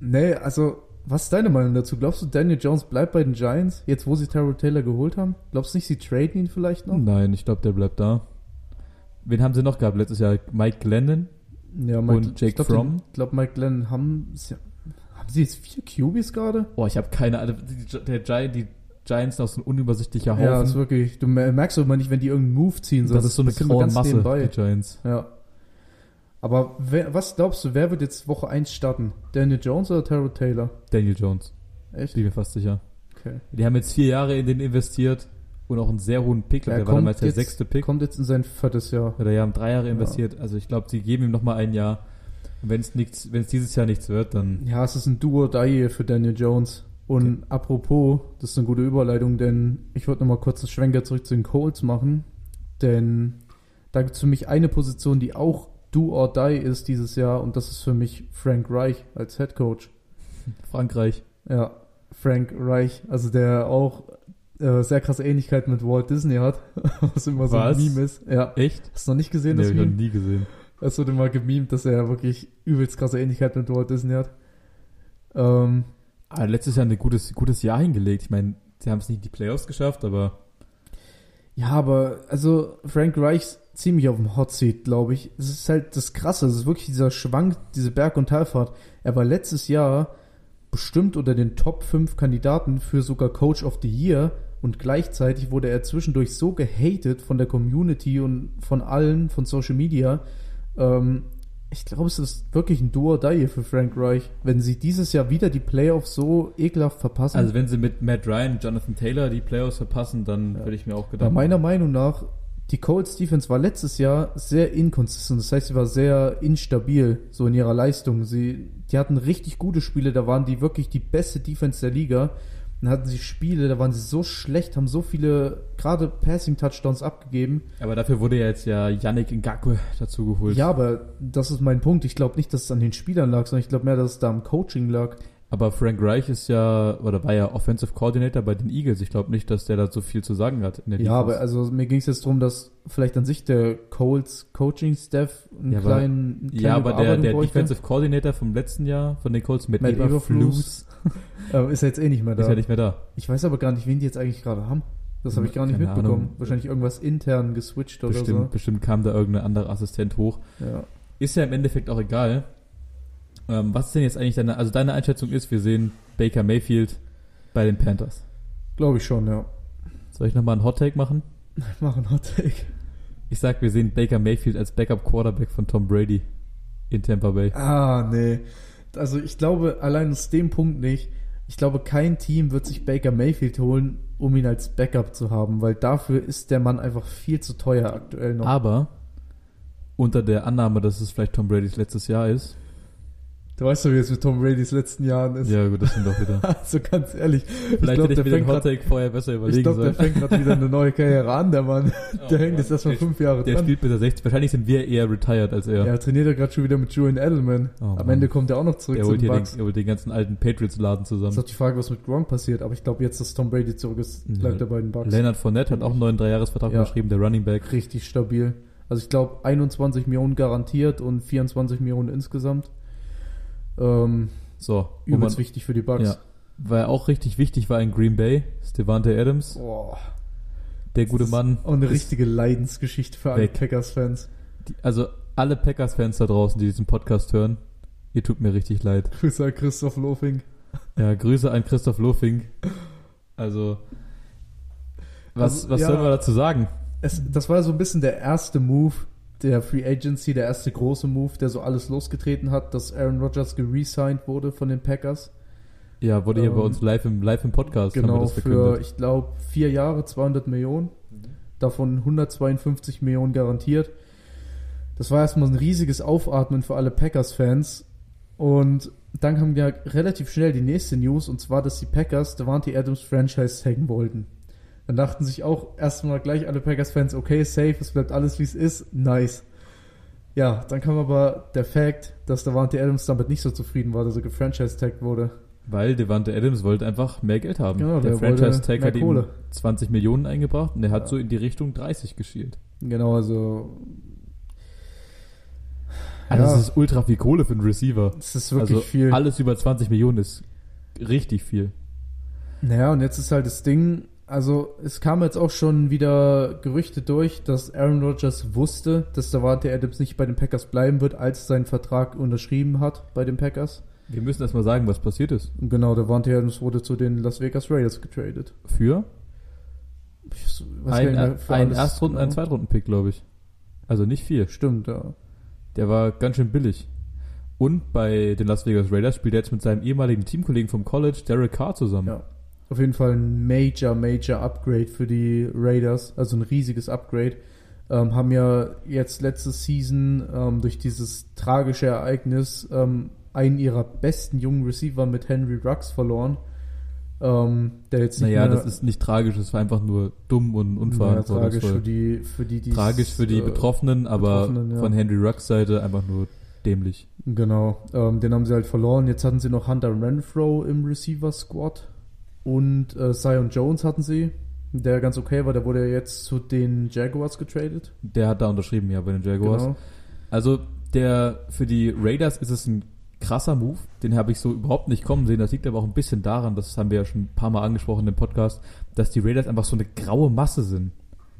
nee, also, was ist deine Meinung dazu? Glaubst du, Daniel Jones bleibt bei den Giants, jetzt wo sie Tyrell Taylor geholt haben? Glaubst du nicht, sie traden ihn vielleicht noch? Nein, ich glaube, der bleibt da. Wen haben sie noch gehabt letztes Jahr? Mike Glennon? Ja, Und Jake ich Fromm? Ich glaube, Mike Glenn haben, sie- haben sie jetzt vier QBs gerade? Oh, ich habe keine Ahnung. Die, der Gi die Giants noch so ein unübersichtlicher Haufen. Ja, das ist wirklich, du mer- merkst doch immer nicht, wenn die irgendeinen Move ziehen. So, das, ist so eine graue Masse, nebenbei. die Giants. Ja. Aber wer, was glaubst du, wer wird jetzt Woche 1 starten? Daniel Jones oder Tyrell Taylor? Daniel Jones, Echt? bin ich mir fast sicher. Okay. Die haben jetzt vier Jahre in den investiert und auch einen sehr hohen Pick. Er der war damals der jetzt- sechste Pick. Kommt jetzt in sein viertes Jahr. Oder die haben drei Jahre investiert. Also ich glaube, sie geben ihm nochmal ein Jahr. Und wenn es nichts, wenn es dieses Jahr nichts wird, dann Ja, es ist ein Duo die hier für Daniel Jones. Und apropos, das ist eine gute Überleitung, denn ich wollte nochmal kurz einen Schwenker zurück zu den Colts machen. Denn da gibt es für mich eine Position, die auch do or die ist dieses Jahr und das ist für mich Frank Reich als Head Coach. Frankreich. Ja, Frank Reich, also der auch äh, sehr krasse Ähnlichkeit mit Walt Disney hat, was immer so Was? ein Meme ist. Ja, Echt? hast du noch nicht gesehen, Nee, das ich noch Meme? nie gesehen. Es wurde mal gemimt, dass er wirklich übelst krasse Ähnlichkeit mit Walt Disney hat. Ähm, Aber Ah, letztes Jahr ein gutes, gutes Jahr hingelegt. Ich meine, sie haben es nicht in die Playoffs geschafft, aber ja, aber also Frank Reich ist ziemlich auf dem Hot Seat, glaube ich. Es ist halt das Krasse, es ist wirklich dieser Schwank, diese Berg- und Talfahrt. Er war letztes Jahr bestimmt unter den Top 5 Kandidaten für sogar Coach of the Year und gleichzeitig wurde er zwischendurch so gehatet von der Community und von allen, von Social Media. Ähm, ich glaube, es ist wirklich ein Duo da hier für Frank Reich, wenn sie dieses Jahr wieder die Playoffs so ekelhaft verpassen. Also wenn sie mit Matt Ryan, Jonathan Taylor die Playoffs verpassen, dann Ja. würde ich mir auch Bei gedacht. meiner Meinung nach, die Colts Defense war letztes Jahr sehr inkonsistent. Das heißt, sie war sehr instabil, so in ihrer Leistung. Sie, die hatten richtig gute Spiele, da waren die wirklich die beste Defense der Liga. Dann hatten sie Spiele, da waren sie so schlecht, haben so viele, gerade Passing-Touchdowns abgegeben. Aber dafür wurde ja jetzt ja Yannick Ngakwe dazu geholt. Ja, aber das ist mein Punkt. Ich glaube nicht, dass es an den Spielern lag, sondern ich glaube mehr, dass es da am Coaching lag. Aber Frank Reich ist ja, oder war ja Offensive Coordinator bei den Eagles. Ich glaube nicht, dass der da so viel zu sagen hat Ja, aber Defense. also mir ging es jetzt darum, dass vielleicht an sich der Colts Coaching-Staff einen Ja, aber- kleinen, eine kleine Ja, aber der, der bräuchte. Defensive Coordinator vom letzten Jahr von den Colts mit Eberflus ist er jetzt eh nicht mehr da. ist ja nicht mehr da. Ich weiß aber gar nicht, wen die jetzt eigentlich gerade haben. Das habe ich gar nicht Keine mitbekommen. Ahnung. Wahrscheinlich irgendwas intern geswitcht oder Bestimmt, bestimmt kam da irgendein anderer Assistent hoch. so. Ja. Ist ja im Endeffekt auch egal. Ähm, was ist denn jetzt eigentlich deine, also deine Einschätzung ist, wir sehen Baker Mayfield bei den Panthers. Glaube ich schon, ja. Soll ich nochmal einen Hot Take machen? Mach einen Hot Take. Ich sag, wir sehen Baker Mayfield als Backup Quarterback von Tom Brady in Tampa Bay. Ah, nee. Also ich glaube, allein aus dem Punkt nicht. Ich glaube, kein Team wird sich Baker Mayfield holen, um ihn als Backup zu haben, weil dafür ist der Mann einfach viel zu teuer aktuell noch. Aber unter der Annahme, dass es vielleicht Tom Bradys letztes Jahr ist. Du weißt doch, wie es mit Tom Bradys letzten Jahren ist. Ja, gut, das sind doch wieder. Also ganz ehrlich, Vielleicht glaub, hätte ich der mir den fängt Hot grad- Take vorher besser ich überlegen glaube, der sollen. fängt gerade wieder eine neue Karriere an, der Mann. Der hängt jetzt erstmal der, fünf Jahre der dran. spielt bis er 60. Wahrscheinlich sind wir eher retired als er. Er trainiert ja gerade schon wieder mit Julian Edelman. Oh, Am Mann. Ende kommt er auch noch zurück er zu holt den er holt den ganzen alten Patriots-Laden Das zusammen. ist auch die Frage, was mit Gronk passiert. Aber ich glaube jetzt, dass Tom Brady zurück ist, Ja. bleibt er bei den Bucks. Leonard Fournette hat auch einen neuen Dreijahresvertrag Ja. geschrieben, der Running Back. Richtig stabil. Also ich glaube 21 Millionen garantiert und 24 Millionen insgesamt. Ähm, So, wo man, übelst wichtig für die Bucks. ja. Weil auch richtig wichtig war in Green Bay, ist Devante Adams, Boah, der gute Mann. Auch eine richtige Leidensgeschichte für alle. Packers-Fans. Also alle Packers-Fans da draußen, die diesen Podcast hören, ihr tut mir richtig leid. Grüße an Christoph Lofing. Ja, Grüße an Christoph Lofing. Also, was, Also, was ja. soll man dazu sagen? Es, das war so ein bisschen der erste Move der Free Agency, der erste große Move, der so alles losgetreten hat, dass Aaron Rodgers geresigned wurde von den Packers. Ja, wurde hier Ähm, bei uns live im, live im Podcast, haben wir Genau, für, verkündet. ich glaube, vier Jahre, 200 Millionen. Davon 152 Millionen garantiert. Das war erstmal ein riesiges Aufatmen für alle Packers-Fans. Und dann kam ja relativ schnell die nächste News, und zwar, dass die Packers Devante Adams Franchise taggen wollten. Dann dachten sich auch erstmal gleich alle Packers-Fans, okay, safe, es bleibt alles wie es ist, nice. Ja, dann kam aber der Fact, dass Devante Adams damit nicht so zufrieden war, dass er gefranchise-tagged wurde. Weil Devante Adams wollte einfach mehr Geld haben. Genau, der der wollte Franchise-Tag mehr hat ihm Kohle. 20 Millionen eingebracht und er hat Ja. so in die Richtung 30 geschielt. Genau, also Also Ja. das ist ultra viel Kohle für einen Receiver. es ist wirklich also viel. alles über 20 Millionen ist richtig viel. Naja, und jetzt ist halt das Ding, also es kam jetzt auch schon wieder Gerüchte durch, dass Aaron Rodgers wusste, dass Davante Adams nicht bei den Packers bleiben wird, als er seinen Vertrag unterschrieben hat bei den Packers. Wir müssen erstmal sagen, was passiert ist. Genau, Davante Adams wurde zu den Las Vegas Raiders getradet. Für Ich gar ein, mehr, für ein Erstrunden-, ein. Zweitrunden-Pick, glaube ich. Also nicht viel. Stimmt, ja. Der war ganz schön billig. Und bei den Las Vegas Raiders spielt er jetzt mit seinem ehemaligen Teamkollegen vom College, Derek Carr, zusammen. Ja. Auf jeden Fall ein major, major Upgrade für die Raiders, also ein riesiges Upgrade. Ähm, haben ja jetzt letzte Season ähm, durch dieses tragische Ereignis ähm, einen ihrer besten jungen Receiver mit Henry Rux verloren. Ähm, der jetzt nicht Naja, das ist nicht tragisch, es war einfach nur dumm und naja, unverantwortungsvoll. tragisch für die, für die, die tragisch für die äh, Betroffenen, aber Betroffenen, ja. von Henry Rucks Seite einfach nur dämlich. Genau, ähm, den haben sie halt verloren. Jetzt hatten sie noch Hunter Renfro im Receiver Squad und äh, Zion Jones hatten sie, der ganz okay war. Der wurde ja jetzt zu den Jaguars getradet. Der hat da unterschrieben, ja, bei den Jaguars. Genau. Also der für die Raiders ist es ein krasser Move, den habe ich so überhaupt nicht kommen sehen. Das liegt aber auch ein bisschen daran, das haben wir ja schon ein paar Mal angesprochen im Podcast, dass die Raiders einfach so eine graue Masse sind.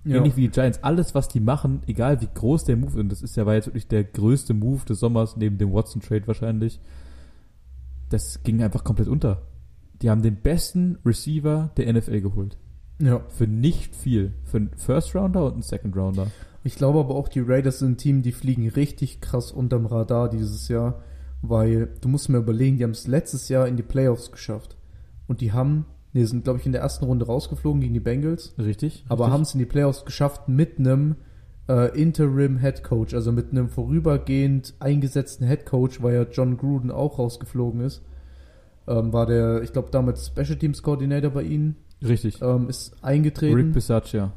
Ja. Ähnlich wie die Giants. Alles, was die machen, egal wie groß der Move ist, und das ist ja war jetzt wirklich der größte Move des Sommers, neben dem Watson-Trade wahrscheinlich, das ging einfach komplett unter. Die haben den besten Receiver der NFL geholt. Ja. Für nicht viel. Für einen First Rounder und einen Second Rounder. Ich glaube aber auch, die Raiders sind ein Team, die fliegen richtig krass unterm Radar dieses Jahr, weil du musst mir überlegen, die haben es letztes Jahr in die Playoffs geschafft. Und die haben, die sind, glaube ich, in der ersten Runde rausgeflogen gegen die Bengals, Richtig? aber haben es in die Playoffs geschafft mit einem äh, Interim Head Coach, also mit einem vorübergehend eingesetzten Head Coach, weil ja John Gruden auch rausgeflogen ist. Ähm, war der, ich glaube, damals Special Teams Coordinator bei ihnen, Richtig. ähm, ist eingetreten. Rick Bisaccia.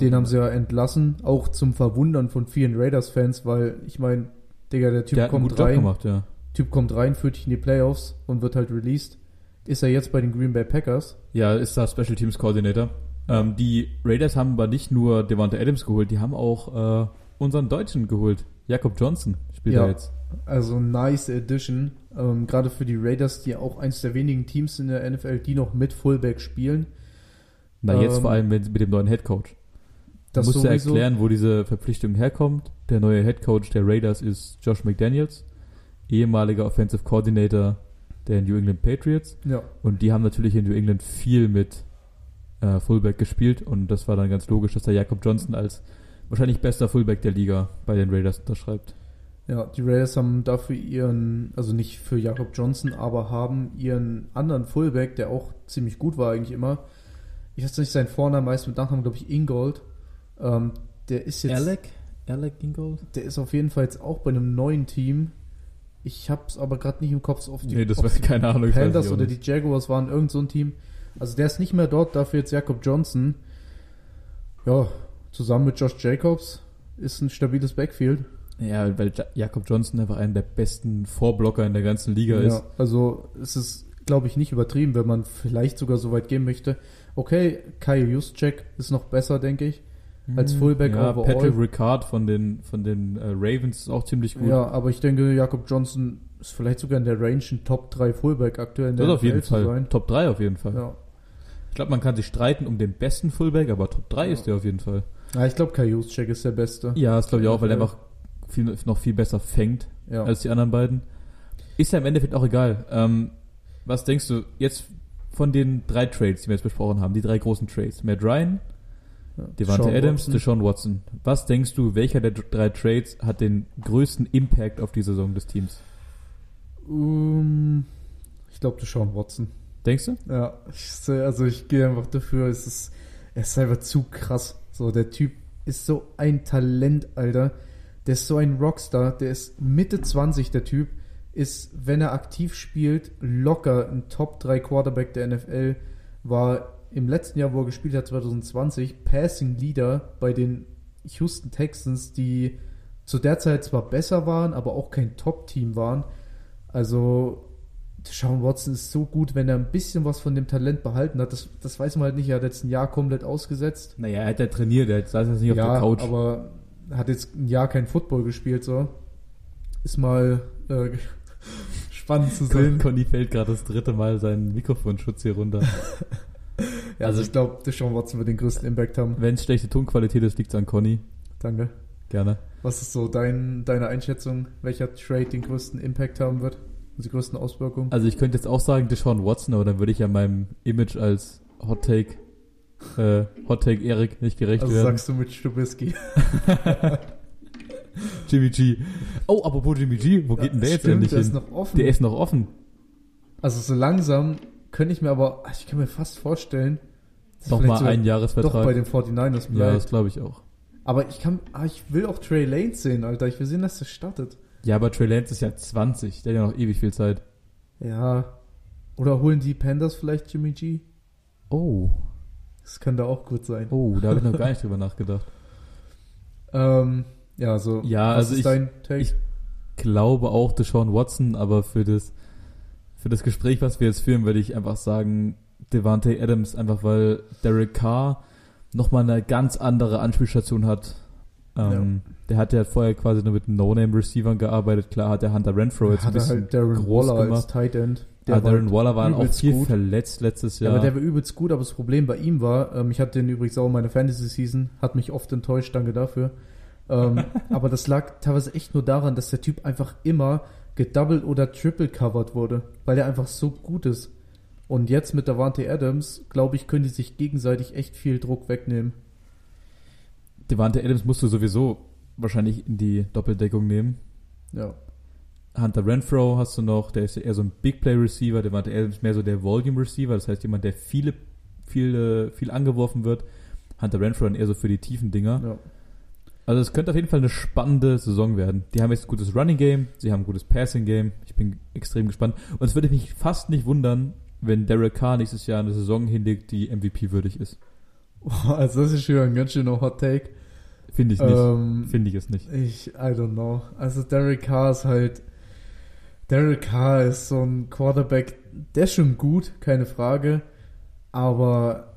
Den haben sie ja entlassen, auch zum Verwundern von vielen Raiders-Fans, weil ich meine, Digga, der Typ Der kommt rein, gemacht, ja. Typ kommt rein, führt dich in die Playoffs und wird halt released. Ist er jetzt bei den Green Bay Packers? Ja, ist da Special Teams Coordinator. Ähm, die Raiders haben aber nicht nur Devonta Adams geholt, die haben auch äh, unseren Deutschen geholt. Jakob Johnson spielt Ja. da jetzt. Also nice Addition, ähm, gerade für die Raiders, die auch eins der wenigen Teams in der NFL, die noch mit Fullback spielen. Na, jetzt Ähm, vor allem mit, mit dem neuen Head Coach. Du Das musst ja erklären, wo diese Verpflichtung herkommt. Der neue Head Coach der Raiders ist Josh McDaniels, ehemaliger Offensive Coordinator der New England Patriots. Ja, Und die haben natürlich in New England viel mit äh, Fullback gespielt und das war dann ganz logisch, dass der Jakob Johnson als wahrscheinlich bester Fullback der Liga bei den Raiders unterschreibt. ja, die Raiders haben dafür ihren, also nicht für Jakob Johnson, aber haben ihren anderen Fullback, der auch ziemlich gut war eigentlich immer. Ich weiß nicht seinen Vornamen, meist mit Nachnamen, glaube ich, Ingold. Ähm, der ist jetzt. Alec? Alec Gingold? Der ist auf jeden Fall jetzt auch bei einem neuen Team. Ich hab's aber gerade nicht im Kopf auf die Nee, das weiß keine Ahnung. weiß Panthers oder nicht. die Jaguars waren irgend so ein Team. Also der ist nicht mehr dort, dafür jetzt Jakob Johnson. Ja, zusammen mit Josh Jacobs ist ein stabiles Backfield. Ja, weil Ja- Jakob Johnson einfach einer der besten Vorblocker in der ganzen Liga ist. also es ist, glaube ich, nicht übertrieben, wenn man vielleicht sogar so weit gehen möchte. Okay, Kai Juszczyk ist noch besser, denke ich. Als Fullback ja, overall. Patrick Ricard von den, von den äh, Ravens ist auch ziemlich gut. Ja, aber ich denke, Jakob Johnson ist vielleicht sogar in der Range ein Top 3 Fullback aktuell in der das auf jeden Fall. sein. Top 3 auf jeden Fall. Ja. Ich glaube, man kann sich streiten um den besten Fullback, aber Top 3 Ja. ist der auf jeden Fall. Ja, ich glaube, Kai Juszczyk ist der Beste. Ja, das glaube ich auch, weil er einfach viel, noch viel besser fängt Ja. als die anderen beiden. Ist ja im Endeffekt auch egal. Ähm, was denkst du jetzt von den drei Trades, die wir jetzt besprochen haben, die drei großen Trades? Matt Ryan, Ja. Devante Sean Adams, Watson. Deshaun Watson. Was denkst du, welcher der drei Trades hat den größten Impact auf die Saison des Teams? Um, ich glaube, Deshaun Watson. Denkst du? Ja, ich, also ich gehe einfach dafür. Es ist, er ist einfach zu krass. So, der Typ ist so ein Talent, Alter. Der ist so ein Rockstar. Der ist Mitte 20, der Typ. Ist, wenn er aktiv spielt, locker ein Top 3 Quarterback der NFL. War im letzten Jahr, wo er gespielt hat, 2020, Passing Leader bei den Houston Texans, die zu der Zeit zwar besser waren, aber auch kein Top-Team waren. Also, Sean Watson ist so gut, wenn er ein bisschen was von dem Talent behalten hat. Das, das weiß man halt nicht. Er hat jetzt ein Jahr komplett ausgesetzt. Naja, er hat ja trainiert, er saß jetzt nicht auf ja, der Couch. aber hat jetzt ein Jahr kein Football gespielt, so. Ist mal äh, spannend zu sehen. Conny fällt gerade das dritte Mal seinen Mikrofonschutz hier runter. Ja, also ich glaube, Deshaun Watson wird den größten Impact haben. Wenn es schlechte Tonqualität ist, liegt es an Conny. Danke. Gerne. Was ist so dein, deine Einschätzung, welcher Trade den größten Impact haben wird? Die größten Auswirkungen? Also ich könnte jetzt auch sagen Deshaun Watson, aber dann würde ich ja meinem Image als Hot Take, äh, Hot Take Erik nicht gerecht Also werden. sagst du mit Stubisky. Jimmy G. Oh, apropos Jimmy G, wo geht denn der jetzt Stimmt, endlich der ist hin? noch offen. Der ist noch offen. also so langsam könnte ich mir aber, ich kann mir fast vorstellen, vielleicht sogar ein Jahresvertrag. Doch bei den 49ers ja, bleibt. das glaube ich auch. aber ich kann, ah, ich will auch Trey Lane sehen, Alter. Ich will sehen, dass der startet. Ja, aber Trey Lance ist ja 20. Der hat ja noch ewig viel Zeit. Ja. Oder holen die Pandas vielleicht Jimmy G? Oh, Das könnte auch gut sein. oh, da habe ich noch gar nicht drüber nachgedacht. Ähm, ja, so. Ja, also ist ich- ich- Glaube auch Deshaun Watson, aber für das, für das Gespräch, was wir jetzt führen, würde ich einfach sagen Devante Adams, einfach weil Derek Carr nochmal eine ganz andere Anspielstation hat. Ähm, Der hat ja vorher quasi nur mit No-Name-Receivern gearbeitet. Klar hat der Hunter Renfro jetzt ein hat er bisschen halt Darren groß Waller als gemacht. Tight End. Der ja, war Darren Waller war auch viel gut. verletzt letztes Ja, Jahr. aber der war übelst gut, aber das Problem bei ihm war, ähm, ich hatte den übrigens auch in meiner Fantasy-Season, hat mich oft enttäuscht, danke dafür. Ähm, aber das lag teilweise echt nur daran, dass der Typ einfach immer gedoubled oder triple covered wurde, weil er einfach so gut ist. Und jetzt mit Davante Adams, glaube ich, können die sich gegenseitig echt viel Druck wegnehmen. Devante Adams musst du sowieso wahrscheinlich in die Doppeldeckung nehmen. Ja. Hunter Renfro hast du noch, der ist ja eher so ein Big Play Receiver, Devante Adams mehr so der Volume Receiver, das heißt jemand, der viele, viele, viel angeworfen wird. Hunter Renfro dann eher so für die tiefen Dinger. ja. Also es könnte auf jeden Fall eine spannende Saison werden. Die haben jetzt ein gutes Running Game, sie haben ein gutes Passing Game. Ich bin extrem gespannt. Und es würde mich fast nicht wundern, wenn Derek Carr nächstes Jahr eine Saison hinlegt, die MVP würdig ist. Also das ist schon ein ganz schöner Hot Take. Finde ich nicht. Ähm, Finde ich es nicht. Ich, I don't know. Also Derek Carr ist halt. Derek Carr ist so ein Quarterback, der ist schon gut, keine Frage. Aber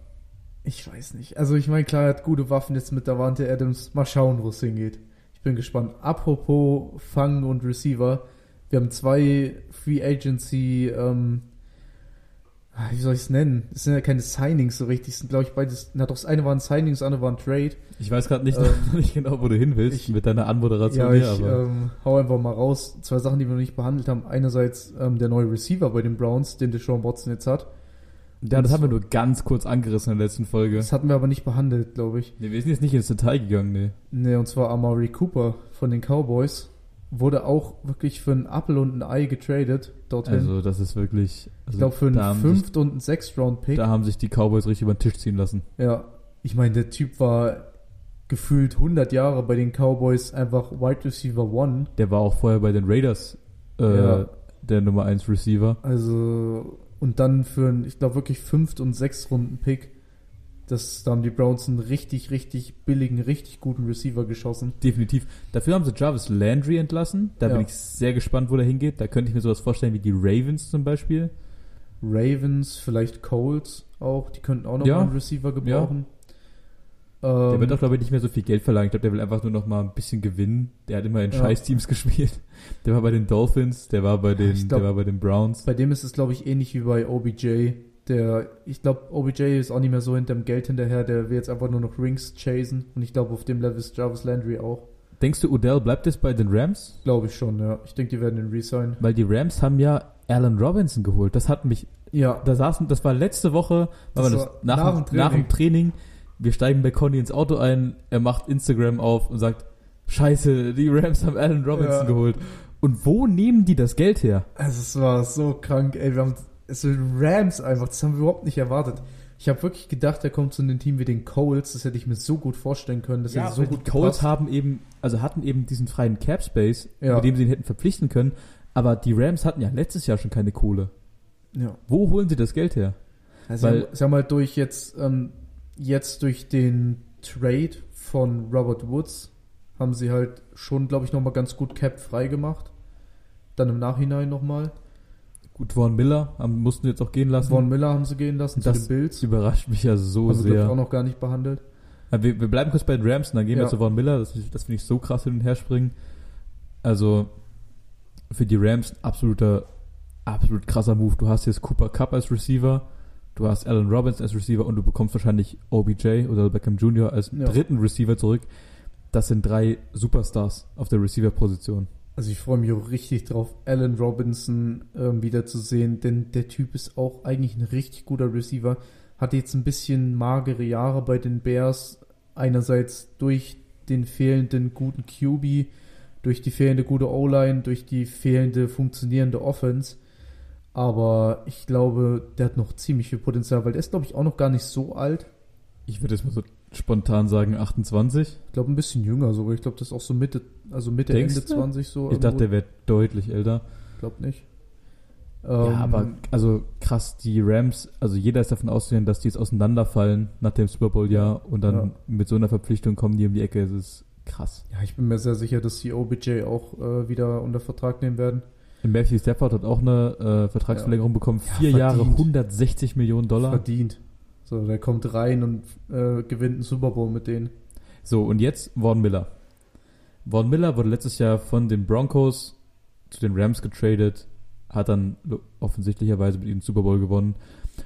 ich weiß nicht. Also ich meine, klar, er hat gute Waffen jetzt mit Davante Adams. Mal schauen, wo es hingeht. Ich bin gespannt. Apropos Fang und Receiver. Wir haben zwei Free Agency, ähm, wie soll ich es nennen? Es sind ja keine Signings so richtig. Es sind, glaube ich, beides. Na doch, das eine waren Signings, das andere war ein Trade. Ich weiß gerade nicht, ähm, nicht genau, wo du hin willst ich- mit deiner Anmoderation Ja, hier, ich aber ähm, hau einfach mal raus. Zwei Sachen, die wir noch nicht behandelt haben. Einerseits ähm, der neue Receiver bei den Browns, den Deshaun Watson jetzt hat. ja, das haben wir nur ganz kurz angerissen in der letzten Folge. Das hatten wir aber nicht behandelt, glaube ich. Nee, wir sind jetzt nicht ins Detail gegangen, nee. Ne, und zwar Amari Cooper von den Cowboys. Wurde auch wirklich für einen Apfel und ein Ei getradet dorthin. Also das ist wirklich. Also ich glaube für einen Fünft- und einen Sechst-Round-Pick. Da haben sich die Cowboys richtig über den Tisch ziehen lassen. Ja, ich meine, der Typ war gefühlt 100 Jahre bei den Cowboys einfach Wide Receiver One. Der war auch vorher bei den Raiders äh, Ja. der Nummer 1 Receiver. Also, und dann für einen, ich glaube wirklich Fünft- und Sechs-Runden-Pick. Das, da haben die Browns einen richtig, richtig billigen, richtig guten Receiver geschossen. Definitiv. Dafür haben sie Jarvis Landry entlassen. Da Ja. bin ich sehr gespannt, wo der hingeht. Da könnte ich mir sowas vorstellen wie die Ravens zum Beispiel. Ravens, vielleicht Colts auch, die könnten auch noch Ja. mal einen Receiver gebrauchen. Der Ähm, wird auch, glaube ich, nicht mehr so viel Geld verlangen. Ich glaube, der will einfach nur noch mal ein bisschen gewinnen. Der hat immer in Ja. Scheiß-Teams gespielt. Der war bei den Dolphins, der war bei den, glaub- der war bei den Browns. bei dem ist es, glaube ich, ähnlich wie bei OBJ. Der, ich glaube, OBJ ist auch nicht mehr so hinterm Geld hinterher, der will jetzt einfach nur noch Rings chasen. Und ich glaube, auf dem Level ist Jarvis Landry auch. Denkst du, Odell bleibt jetzt bei den Rams? Glaube ich schon, ja. Ich denke, die werden ihn resignen. Weil die Rams haben ja Allen Robinson geholt. Das hat mich Ja, da saßen, das war letzte Woche, war Das das nach, nach dem dem nach dem Training. Training. Wir steigen bei Conny ins Auto ein, er macht Instagram auf und sagt, Scheiße, die Rams haben Allen Robinson Ja. geholt. Und wo nehmen die das Geld her? Also es war so krank, ey, wir haben es sind Rams einfach, das haben wir überhaupt nicht erwartet. Ich habe wirklich gedacht, er kommt zu einem Team wie den Colts, das hätte ich mir so gut vorstellen können, das hätte so weil gut die Colts gepasst. haben eben, also hatten eben diesen freien Cap Space, Ja. mit dem sie ihn hätten verpflichten können. Aber die Rams hatten ja letztes Jahr schon keine Kohle. Ja. Wo holen sie das Geld her? Also Weil- sie haben, sie haben halt durch jetzt, ähm, jetzt durch den Trade von Robert Woods haben sie halt schon, glaube ich, nochmal ganz gut Cap frei gemacht. Dann im Nachhinein nochmal. Gut, Von Miller haben, mussten jetzt auch gehen lassen. Von Miller haben sie gehen lassen Das zu den Bills. das überrascht mich ja so haben sie, glaube ich, sehr. auch noch gar nicht behandelt. Ja, wir, wir bleiben kurz bei den Rams und dann gehen wir Ja. zu Von Miller. Das, das finde ich so krass hin und her springen. Also für die Rams ein absoluter, absolut krasser Move. Du hast jetzt Cooper Cup als Receiver, du hast Allen Robbins als Receiver und du bekommst wahrscheinlich OBJ oder Beckham Jr. als Ja. dritten Receiver zurück. Das sind drei Superstars auf der Receiver-Position. Also ich freue mich auch richtig drauf, Allen Robinson ähm, wiederzusehen, denn der Typ ist auch eigentlich ein richtig guter Receiver. Hat jetzt ein bisschen magere Jahre bei den Bears. Einerseits durch den fehlenden guten QB, durch die fehlende gute O-Line, durch die fehlende funktionierende Offense. Aber ich glaube, der hat noch ziemlich viel Potenzial, weil der ist, glaube ich, auch noch gar nicht so alt. Ich würde jetzt mal so spontan sagen 28. Ich glaube, ein bisschen jünger sogar. Ich glaube, das ist auch so Mitte, also Mitte, Denkst Ende du? 20 so. Ich dachte, der wäre deutlich älter. glaube nicht. ja, Ähm, aber also krass, die Rams, also jeder ist davon auszugehen, dass die jetzt auseinanderfallen nach dem Super Bowl-Jahr und dann Ja. mit so einer Verpflichtung kommen die um die Ecke. Das ist krass. Ja, ich bin mir sehr sicher, dass die OBJ auch äh, wieder unter Vertrag nehmen werden. Matthew Stafford hat auch eine äh, Vertragsverlängerung bekommen. Ja, Vier Jahre, verdient. 160 Millionen Dollar. Verdient. So, der kommt rein und äh, gewinnt einen Super Bowl mit denen. So, und jetzt Vaughn Miller. Vaughn Miller wurde letztes Jahr von den Broncos zu den Rams getradet, hat dann offensichtlicherweise mit ihnen Super Bowl gewonnen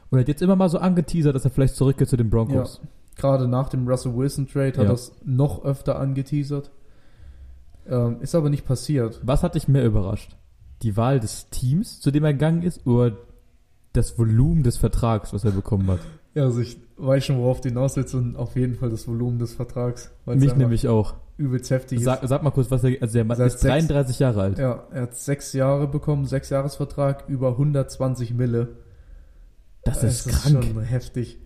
und hat jetzt immer mal so angeteasert, dass er vielleicht zurückgeht zu den Broncos. Gerade nach dem Russell Wilson Trade hat Ja. er es noch öfter angeteasert. Ähm, ist aber nicht passiert. Was hat dich mehr überrascht? die Wahl des Teams, zu dem er gegangen ist, oder das Volumen des Vertrags, was er bekommen hat? Ja, also ich weiß schon, worauf du hinaus willst und auf jeden Fall das Volumen des Vertrags. Mich nämlich auch. übelst heftig Sag, sag mal kurz, was er, also der Mann er ist hat sechs- 33 Jahre alt. ist. Ja, er hat sechs Jahre bekommen, sechs Jahresvertrag, über 120 Mille. Das Es ist krank. schon heftig.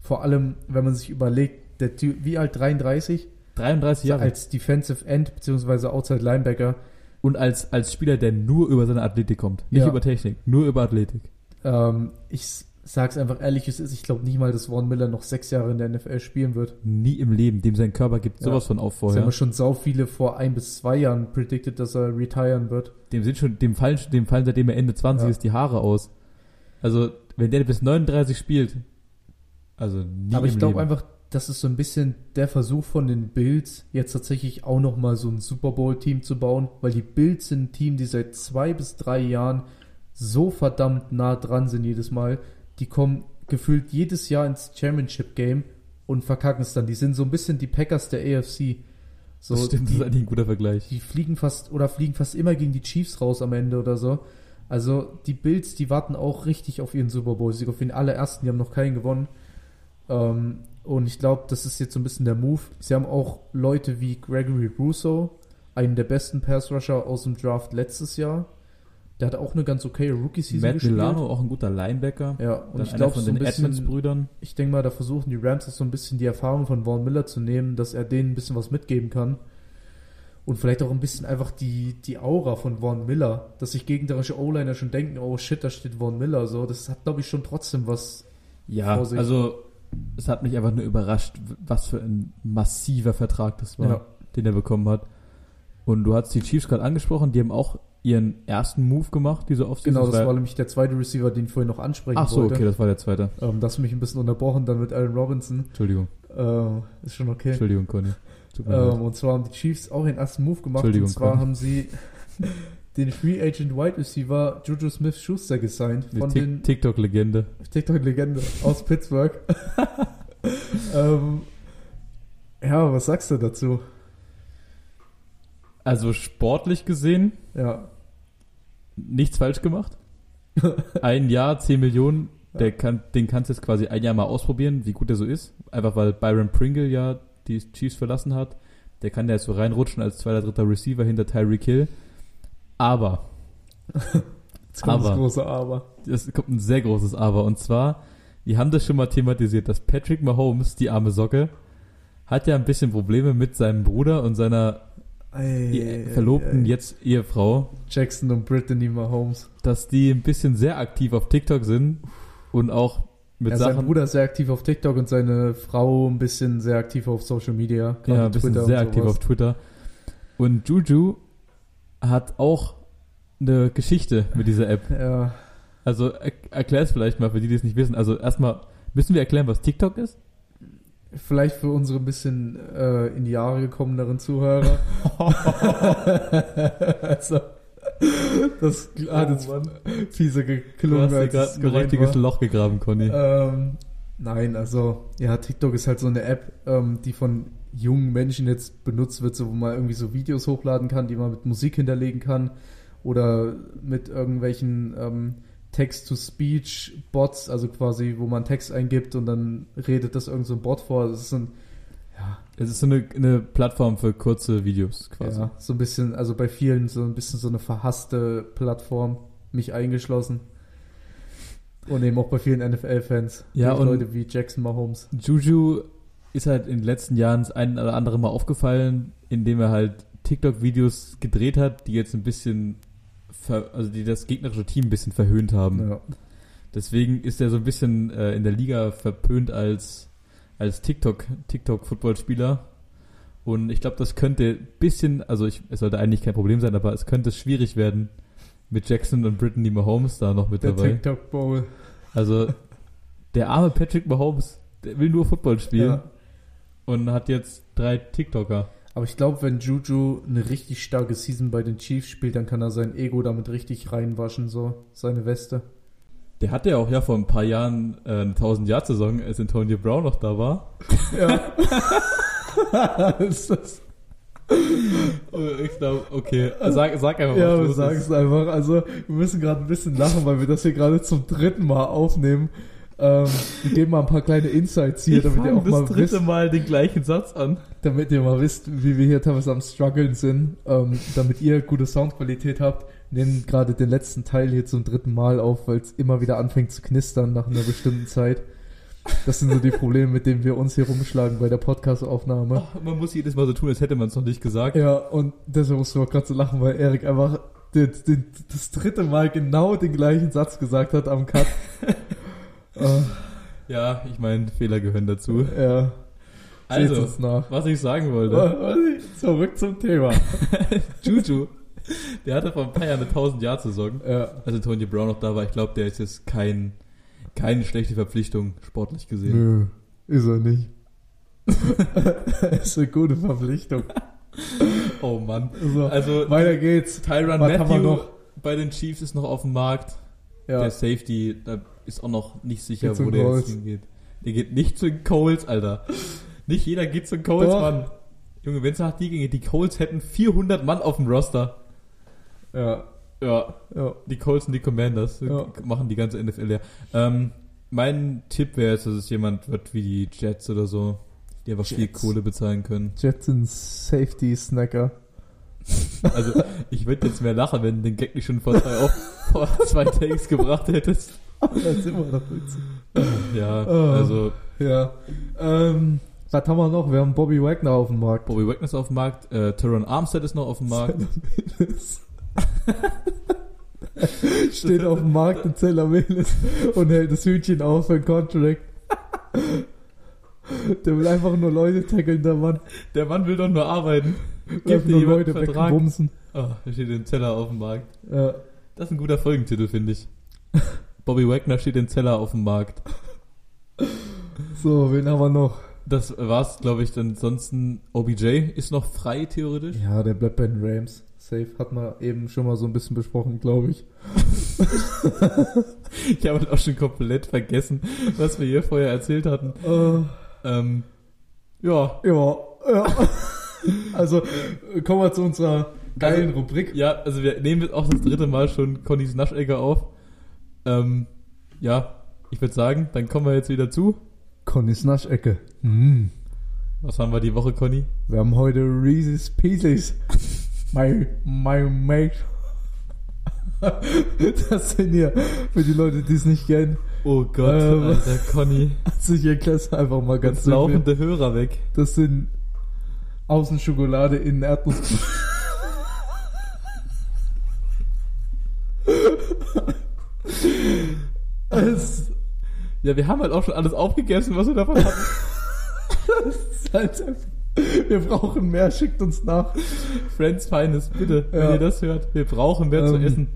Vor allem, wenn man sich überlegt, der Typ, wie alt, 33? 33 Jahre. Als Defensive End beziehungsweise Outside Linebacker. Und als, als Spieler, der nur über seine Athletik kommt. Nicht Ja. über Technik, nur über Athletik. Ähm, ich sag's einfach ehrlich, es ist, ich glaube nicht mal, dass Vaughn Miller noch sechs Jahre in der NFL spielen wird. Nie im Leben. Dem sein Körper gibt Ja. sowas von auf Es vorher. haben schon sau viele vor ein bis zwei Jahren predicted, dass er retiren wird. Dem sind schon, dem fallen, dem fallen seitdem er Ende 20 Ja. ist die Haare aus. Also, wenn der bis 39 spielt, also nie Aber ich im glaube Leben. einfach, das ist so ein bisschen der Versuch von den Bills, jetzt tatsächlich auch nochmal so ein Super Bowl-Team zu bauen, weil die Bills sind ein Team, die seit zwei bis drei Jahren so verdammt nah dran sind jedes Mal. Die kommen gefühlt jedes Jahr ins Championship-Game und verkacken es dann. Die sind so ein bisschen die Packers der AFC. So, das stimmt, das die, ist eigentlich ein guter Vergleich. die fliegen fast oder fliegen fast immer gegen die Chiefs raus am Ende oder so. Also die Bills, die warten auch richtig auf ihren Super Bowl-Sieg, auf den allerersten, die haben noch keinen gewonnen. Ähm, und ich glaube, das ist jetzt so ein bisschen der Move. Sie haben auch Leute wie Gregory Russo, einen der besten Pass-Rusher aus dem Draft letztes Jahr. Der hat auch eine ganz okay Rookie-Season Matt gespielt. Milano, auch ein guter Linebacker. Ja, und Dann ich glaube, von so ein den Edmonds-Brüdern. ich denke mal, da versuchen die Rams auch so ein bisschen die Erfahrung von Vaughn Miller zu nehmen, dass er denen ein bisschen was mitgeben kann. Und vielleicht auch ein bisschen einfach die, die Aura von Vaughn Miller, dass sich gegnerische O-Liner schon denken, oh shit, da steht Vaughn Miller. So, das hat, glaube ich, schon trotzdem was. Ja, Vorsicht. also es hat mich einfach nur überrascht, was für ein massiver Vertrag das war, Ja. den er bekommen hat. Und du hast die Chiefs gerade angesprochen, die haben auch ihren ersten Move gemacht, diese Offseason. Genau, das war nämlich der zweite Receiver, den ich vorhin noch ansprechen Ach so, wollte. okay, das war der zweite. Ähm, das mich ein bisschen unterbrochen, dann mit Allen Robinson. Entschuldigung, Ähm, ist schon okay. Entschuldigung, Conny. Ähm, und zwar haben die Chiefs auch den ersten Move gemacht. Entschuldigung, Und zwar komm. haben sie den Free Agent Wide Receiver Juju Smith Schuster gesigned von den TikTok-Legende. TikTok-Legende aus Pittsburgh. ähm, ja, was sagst du dazu? Also sportlich gesehen, Ja, nichts falsch gemacht. Ein Jahr, 10 Millionen, der kann, den kannst du jetzt quasi ein Jahr mal ausprobieren, wie gut der so ist. Einfach weil Byron Pringle ja die Chiefs verlassen hat. Der kann da jetzt so reinrutschen als zweiter, dritter Receiver hinter Tyreek Hill. Aber, jetzt kommt das Aber. große Aber. es kommt ein sehr großes Aber. Und zwar, wir haben das schon mal thematisiert, dass Patrick Mahomes, die arme Socke, hat ja ein bisschen Probleme mit seinem Bruder und seiner Ey, Verlobten, ey, jetzt Ehefrau. Jackson und Brittany Mahomes. dass die ein bisschen sehr aktiv auf TikTok sind und auch mit ja, sein Sachen, Bruder ist sehr aktiv auf TikTok und seine Frau ein bisschen sehr aktiv auf Social Media. ja, ein bisschen Twitter sehr aktiv auf Twitter. Und Juju hat auch eine Geschichte mit dieser App. Ja, Also er, erklär es vielleicht mal für die, die es nicht wissen. Also erstmal müssen wir erklären, was TikTok ist. Vielleicht für unsere ein bisschen äh, in die Jahre gekommeneren Zuhörer. also, das hat jetzt fiese Oh Du geklungen, hast dir als ein richtiges war. Loch gegraben, Conny. Ähm, nein, also, ja, TikTok ist halt so eine App, ähm, die von jungen Menschen jetzt benutzt wird, so, wo man irgendwie so Videos hochladen kann, die man mit Musik hinterlegen kann oder mit irgendwelchen ähm, Text-to-Speech-Bots, also quasi, wo man Text eingibt und dann redet das irgend so ein Bot vor. Das ist ein, ja, Es ist so eine, eine Plattform für kurze Videos quasi. ja, so ein bisschen, also bei vielen so ein bisschen so eine verhasste Plattform, mich eingeschlossen. Und eben auch bei vielen NFL-Fans. Ja, und- Leute wie Jackson Mahomes. Juju ist halt in den letzten Jahren das ein oder andere Mal aufgefallen, indem er halt TikTok-Videos gedreht hat, die jetzt ein bisschen, also die das gegnerische Team ein bisschen verhöhnt haben. Ja. Deswegen ist er so ein bisschen äh, in der Liga verpönt als, als TikTok, TikTok-Footballspieler. Und ich glaube, das könnte ein bisschen, also ich, es sollte eigentlich kein Problem sein, aber es könnte schwierig werden mit Jackson und Brittany Mahomes da noch mit Der dabei. TikTok Bowl. Also der arme Patrick Mahomes, der will nur Football spielen Ja. und hat jetzt drei TikToker. Aber ich glaube, wenn Juju eine richtig starke Season bei den Chiefs spielt, dann kann er sein Ego damit richtig reinwaschen, so seine Weste. Der hatte ja auch ja vor ein paar Jahren äh, eine 1000-Jahr-Saison, als Antonio Brown noch da war. Ja. ist das Oh, ich glaube, okay. Sag, sag einfach, Ja, was wir sagen es einfach. Also, wir müssen gerade ein bisschen lachen, weil wir das hier gerade zum dritten Mal aufnehmen. Ähm, wir geben mal ein paar kleine Insights hier, Ich damit ihr auch das mal dritte wisst, Mal den gleichen Satz an. damit ihr mal wisst, wie wir hier teilweise am struggeln sind, ähm, damit ihr gute Soundqualität habt. Nehmen gerade den letzten Teil hier zum dritten Mal auf, weil es immer wieder anfängt zu knistern nach einer bestimmten Zeit. Das sind so die Probleme, mit denen wir uns hier rumschlagen bei der Podcast-Aufnahme. Man muss jedes Mal so tun, als hätte man es noch nicht gesagt. Ja, und deshalb musste ich auch gerade so lachen, weil Erik einfach den, den, das dritte Mal genau den gleichen Satz gesagt hat am Cut. Ja, ich meine, Fehler gehören dazu. ja, Also, was ich sagen wollte. Zurück zum Thema. Juju, der hatte vor ein paar Jahren eine 1000 Jahr Saison. Ja, Als Antonio Brown noch da war, ich glaube, der ist jetzt kein, keine schlechte Verpflichtung, sportlich gesehen. nö, ist er nicht. ist eine gute Verpflichtung. Oh Mann. So, Also, weiter geht's. Tyron Was Matthew noch? bei den Chiefs ist noch auf dem Markt. Ja, Der Safety, da ist auch noch nicht sicher, wo der jetzt hingeht. Der geht nicht zu den Coles, Alter. Nicht jeder geht zu den Coles, Doch. Mann. Junge, wenn es nach die ginge, die Coles hätten 400 Mann auf dem Roster. ja, Ja, ja. die Colts und die Commanders Ja. machen die ganze NFL leer. Ähm, mein Tipp wäre jetzt, dass es jemand wird wie die Jets oder so, die einfach viel Jets. Kohle bezahlen können. Jets sind Safety-Snacker. Also, ich würde jetzt mehr lachen, wenn du den Gag nicht schon vor zwei, vor zwei Takes gebracht hättest. Das ist immer noch witzig. Ja, Oh. also Ja. Ähm, was haben wir noch? Wir haben Bobby Wagner auf dem Markt. Bobby Wagner ist auf dem Markt, äh, Teron Armstead ist noch auf dem Markt. Steht auf dem Markt in Zellamelis und hält das Hütchen auf für ein Contract. Der will einfach nur Leute tackeln, der Mann. Der Mann will doch nur arbeiten. Gib dir nur Leute Vertrag. wegbumsen. Oh, da steht im Zeller auf dem Markt. Ja. Das ist ein guter Folgentitel, finde ich. Bobby Wagner steht im Zeller auf dem Markt. So, wen haben wir noch? Das war's, glaube ich. Ansonsten OBJ ist noch frei, theoretisch. Ja, der bleibt bei den Rams. Safe hat man eben schon mal so ein bisschen besprochen, glaube ich. Ich habe auch schon komplett vergessen, was wir hier vorher erzählt hatten. Äh, Ähm, ja, ja, ja. Also, äh, kommen wir zu unserer geilen Also, Rubrik. ja, also wir nehmen jetzt auch das dritte Mal schon Connys Naschegger auf. Ähm, ja, ich würde sagen, dann kommen wir jetzt wieder zu. Connys Naschecke. Mm. Was haben wir die Woche, Conny? Wir haben heute Reese's Pieces. My, my mate. Das sind hier, für die Leute, die es nicht kennen, Oh Gott, Ähm. alter Conny. also ich erkläre es einfach mal ganz laufende Hörer weg. Das sind Außenschokolade in Erdnuss. es Ja, wir haben halt auch schon alles aufgegessen, was wir davon hatten. ist halt wir brauchen mehr, schickt uns nach. Friends Finest, bitte, wenn Ja. ihr das hört. Wir brauchen mehr zu Ähm, essen.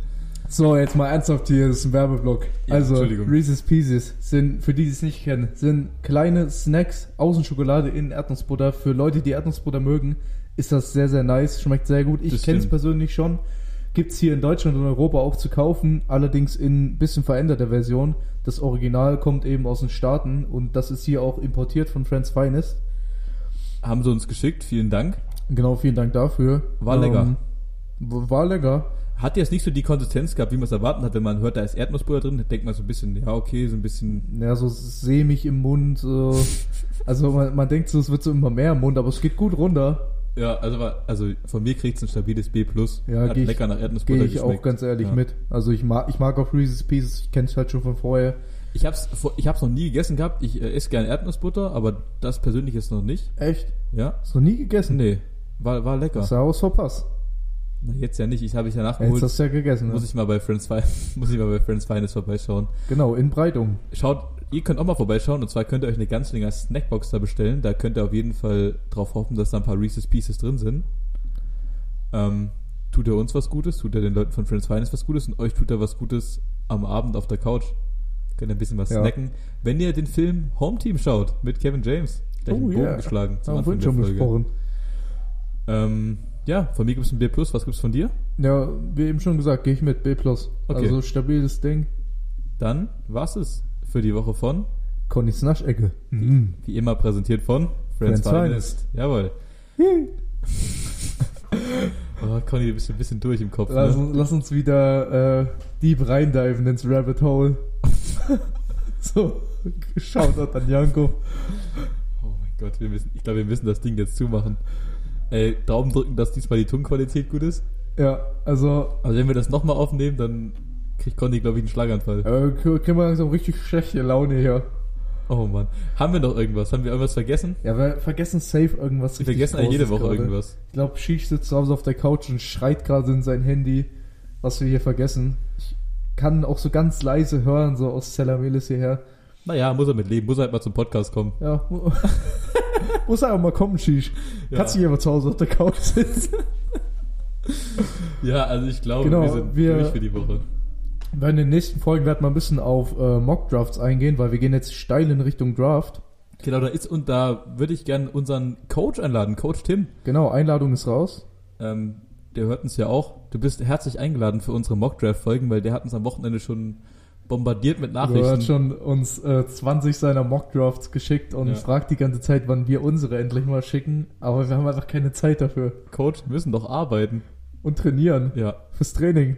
So, jetzt mal ernsthaft hier, das ist ein Werbeblock. Ja, also. Reese's Pieces sind, für die, die es nicht kennen, sind kleine Snacks, Außenschokolade in Erdnussbutter. Für Leute, die Erdnussbutter mögen, ist das sehr, sehr nice, schmeckt sehr gut. Ich Das kenne es persönlich schon. Gibt's hier in Deutschland und Europa auch zu kaufen, allerdings in ein bisschen veränderter Version. Das Original kommt eben aus den Staaten und das ist hier auch importiert von Friends Finest. Haben sie uns geschickt, vielen Dank. Genau, vielen Dank dafür. War lecker. Ähm, war lecker. Hat jetzt nicht so die Konsistenz gehabt, wie man es erwarten hat, wenn man hört, da ist Erdnussbutter drin, dann denkt man so ein bisschen, ja, okay, so ein bisschen. Ja, so sämig im Mund. So. Also man, man denkt so, es wird so immer mehr im Mund, aber es geht gut runter. Ja, also, also von mir kriegt es ein stabiles B. Ja, Hat ich- lecker nach Erdnussbutter Gehe ich auch geschmeckt. ganz ehrlich Ja. mit. Also ich mag, ich mag auch Reese's Pieces, ich kenne es halt schon von vorher. Ich hab's, ich hab's noch nie gegessen gehabt. Ich äh, esse gerne Erdnussbutter, aber das persönlich ist noch nicht. Echt? Ja? Hast du noch nie gegessen? Nee. War, war lecker. Das sah aus verpasst. Na, jetzt ja nicht. Ich habe ich ja Ja, Jetzt nachgeholt. hast du ja gegessen. muss Ne? ich mal bei Friends Fi- muss ich mal bei Friends Finest vorbeischauen. Genau, in Breitung. Schaut, ihr könnt auch mal vorbeischauen und zwar könnt ihr euch eine ganz längere Snackbox da bestellen. Da könnt ihr auf jeden Fall drauf hoffen, dass da ein paar Reese's Pieces drin sind. Ähm, tut er uns was Gutes, tut er den Leuten von Friends Finest was Gutes und euch tut er was Gutes am Abend auf der Couch. Könnt ihr ein bisschen was Ja. snacken. Wenn ihr den Film Home Team schaut mit Kevin James, gleich einen Oh, Bogen ja. geschlagen zum Haben Anfang der schon Folge. besprochen. Ähm, ja, von mir gibt es ein B+, was gibt's von dir? Ja, wie eben schon gesagt, gehe ich mit B+. Okay. Also stabiles Ding. Dann war's es für die Woche von, Connys Naschecke. Mm. wie immer präsentiert von Friends, Friends Finest. Jawohl. Oh, Conny, du bist ein bisschen durch im Kopf. Lass, Ne? uns- lass uns wieder äh, deep reindiven ins Rabbit Hole. so, Shoutout an Janko. Oh mein Gott, wir müssen, ich glaube, wir müssen das Ding jetzt zumachen. Ey, Daumen drücken, dass diesmal die Tonqualität gut ist. Ja, also, Also wenn wir das nochmal aufnehmen, dann kriegt Conny, glaube ich, einen Schlaganfall. äh, kriegen wir langsam richtig schlechte Laune hier. Oh Mann. Haben wir noch irgendwas? Haben wir irgendwas vergessen? Ja, wir vergessen safe irgendwas Wir vergessen eigentlich jede Woche gerade. irgendwas. Ich glaube, Shish sitzt zu Hause auf der Couch und schreit gerade in sein Handy, was wir hier vergessen. Ich kann auch so ganz leise hören, so aus Zellamelis hierher. Naja, muss er mit leben, muss er halt mal zum Podcast kommen. Ja, mu- muss einfach mal kommen, Shish. Ja. Kannst du hier mal zu Hause auf der Couch sitzen? Ja, also ich glaube, Genau, wir sind wir- durch für die Woche. In den nächsten Folgen werden wir ein bisschen auf äh, Mock-Drafts eingehen, weil wir gehen jetzt steil in Richtung Draft. Genau, da ist und da würde ich gerne unseren Coach einladen, Coach Tim. Genau, Einladung ist raus. Ähm, der hört uns ja auch. Du bist herzlich eingeladen für unsere Mockdraft-Folgen, weil der hat uns am Wochenende schon bombardiert mit Er hat Nachrichten. schon uns äh, 20 seiner Mock-Drafts geschickt und Ja. fragt die ganze Zeit, wann wir unsere endlich mal schicken. Aber wir haben einfach keine Zeit dafür. Coach, wir müssen doch arbeiten. Und trainieren. Ja, Fürs Training.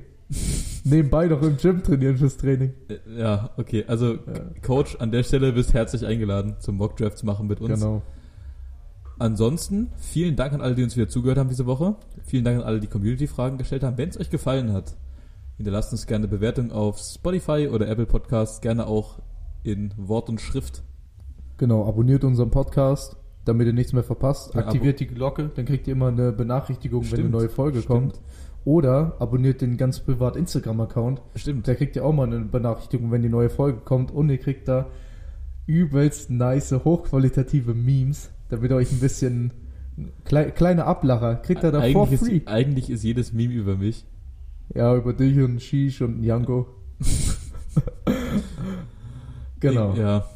Nebenbei noch im Gym trainieren fürs Training. Äh, ja, okay. Also Ja, Coach, an der Stelle bist herzlich eingeladen, zum Mockdraft zu machen mit uns. genau. Ansonsten, vielen Dank an alle, die uns wieder zugehört haben diese Woche. Vielen Dank an alle, die Community-Fragen gestellt haben. Wenn es euch gefallen hat, hinterlasst uns gerne eine Bewertung auf Spotify oder Apple Podcasts, gerne auch in Wort und Schrift. Genau, abonniert unseren Podcast, damit ihr nichts mehr verpasst. Ja, Aktiviert die Glocke, dann kriegt ihr immer eine Benachrichtigung, wenn eine Stimmt, neue Folge stimmt. kommt. Oder abonniert den ganz privat Instagram-Account. Stimmt. Da kriegt ihr auch mal eine Benachrichtigung, wenn die neue Folge kommt. Und ihr kriegt da übelst nice, hochqualitative Memes, damit ihr euch ein bisschen klei kleine Ablacher kriegt ihr da for eigentlich, free. ist, eigentlich ist jedes Meme über mich. Ja, über dich und Shish und Janko. genau. Ja.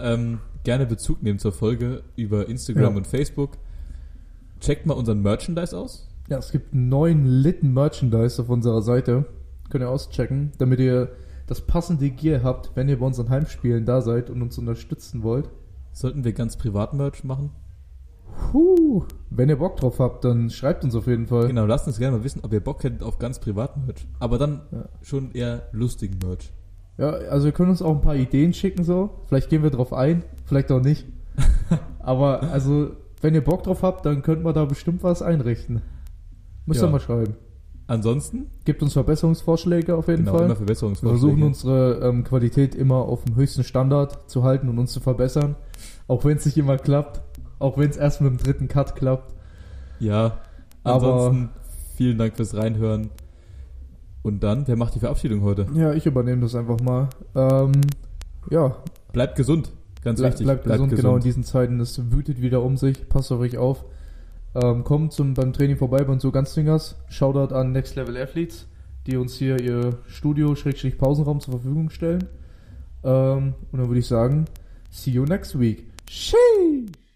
Ähm, gerne Bezug nehmen zur Folge über Instagram Ja. und Facebook. Checkt mal unseren Merchandise aus. Ja, es gibt neuen Litten Merchandise auf unserer Seite. Könnt ihr auschecken, damit ihr das passende Gear habt, wenn ihr bei unseren Heimspielen da seid und uns unterstützen wollt. Sollten wir ganz privat Merch machen? Puh. Wenn ihr Bock drauf habt, dann schreibt uns auf jeden Fall. Genau, lasst uns gerne mal wissen, ob ihr Bock hättet auf ganz privaten Merch. Aber dann Ja. schon eher lustigen Merch. Ja, also ihr könnt uns auch ein paar Ideen schicken so. Vielleicht gehen wir drauf ein, vielleicht auch nicht. Aber also, wenn ihr Bock drauf habt, dann könnt man da bestimmt was einrichten. Müsst ihr Ja. mal schreiben. Ansonsten, Gebt uns Verbesserungsvorschläge auf jeden genau, Fall. immer Wir Verbesserungsvorschläge. versuchen unsere ähm, Qualität immer auf dem höchsten Standard zu halten und uns zu verbessern. Auch wenn es nicht immer klappt. Auch wenn es erst mit dem dritten Cut klappt. Ja, Aber- ansonsten vielen Dank fürs Reinhören. Und dann, wer macht die Verabschiedung heute? Ja, ich übernehme das einfach mal. Ähm, ja, Bleibt gesund, ganz Ble wichtig. bleibt, gesund, genau in diesen Zeiten. Es wütet wieder um sich. Passt auf euch auf. Ähm, kommt zum, beim Training vorbei bei uns so ganz Dingers. Shoutout an Next Level Athletes, die uns hier ihr Studio-Pausenraum zur Verfügung stellen. Ähm, und dann würde ich sagen, see you next week. Sheesh!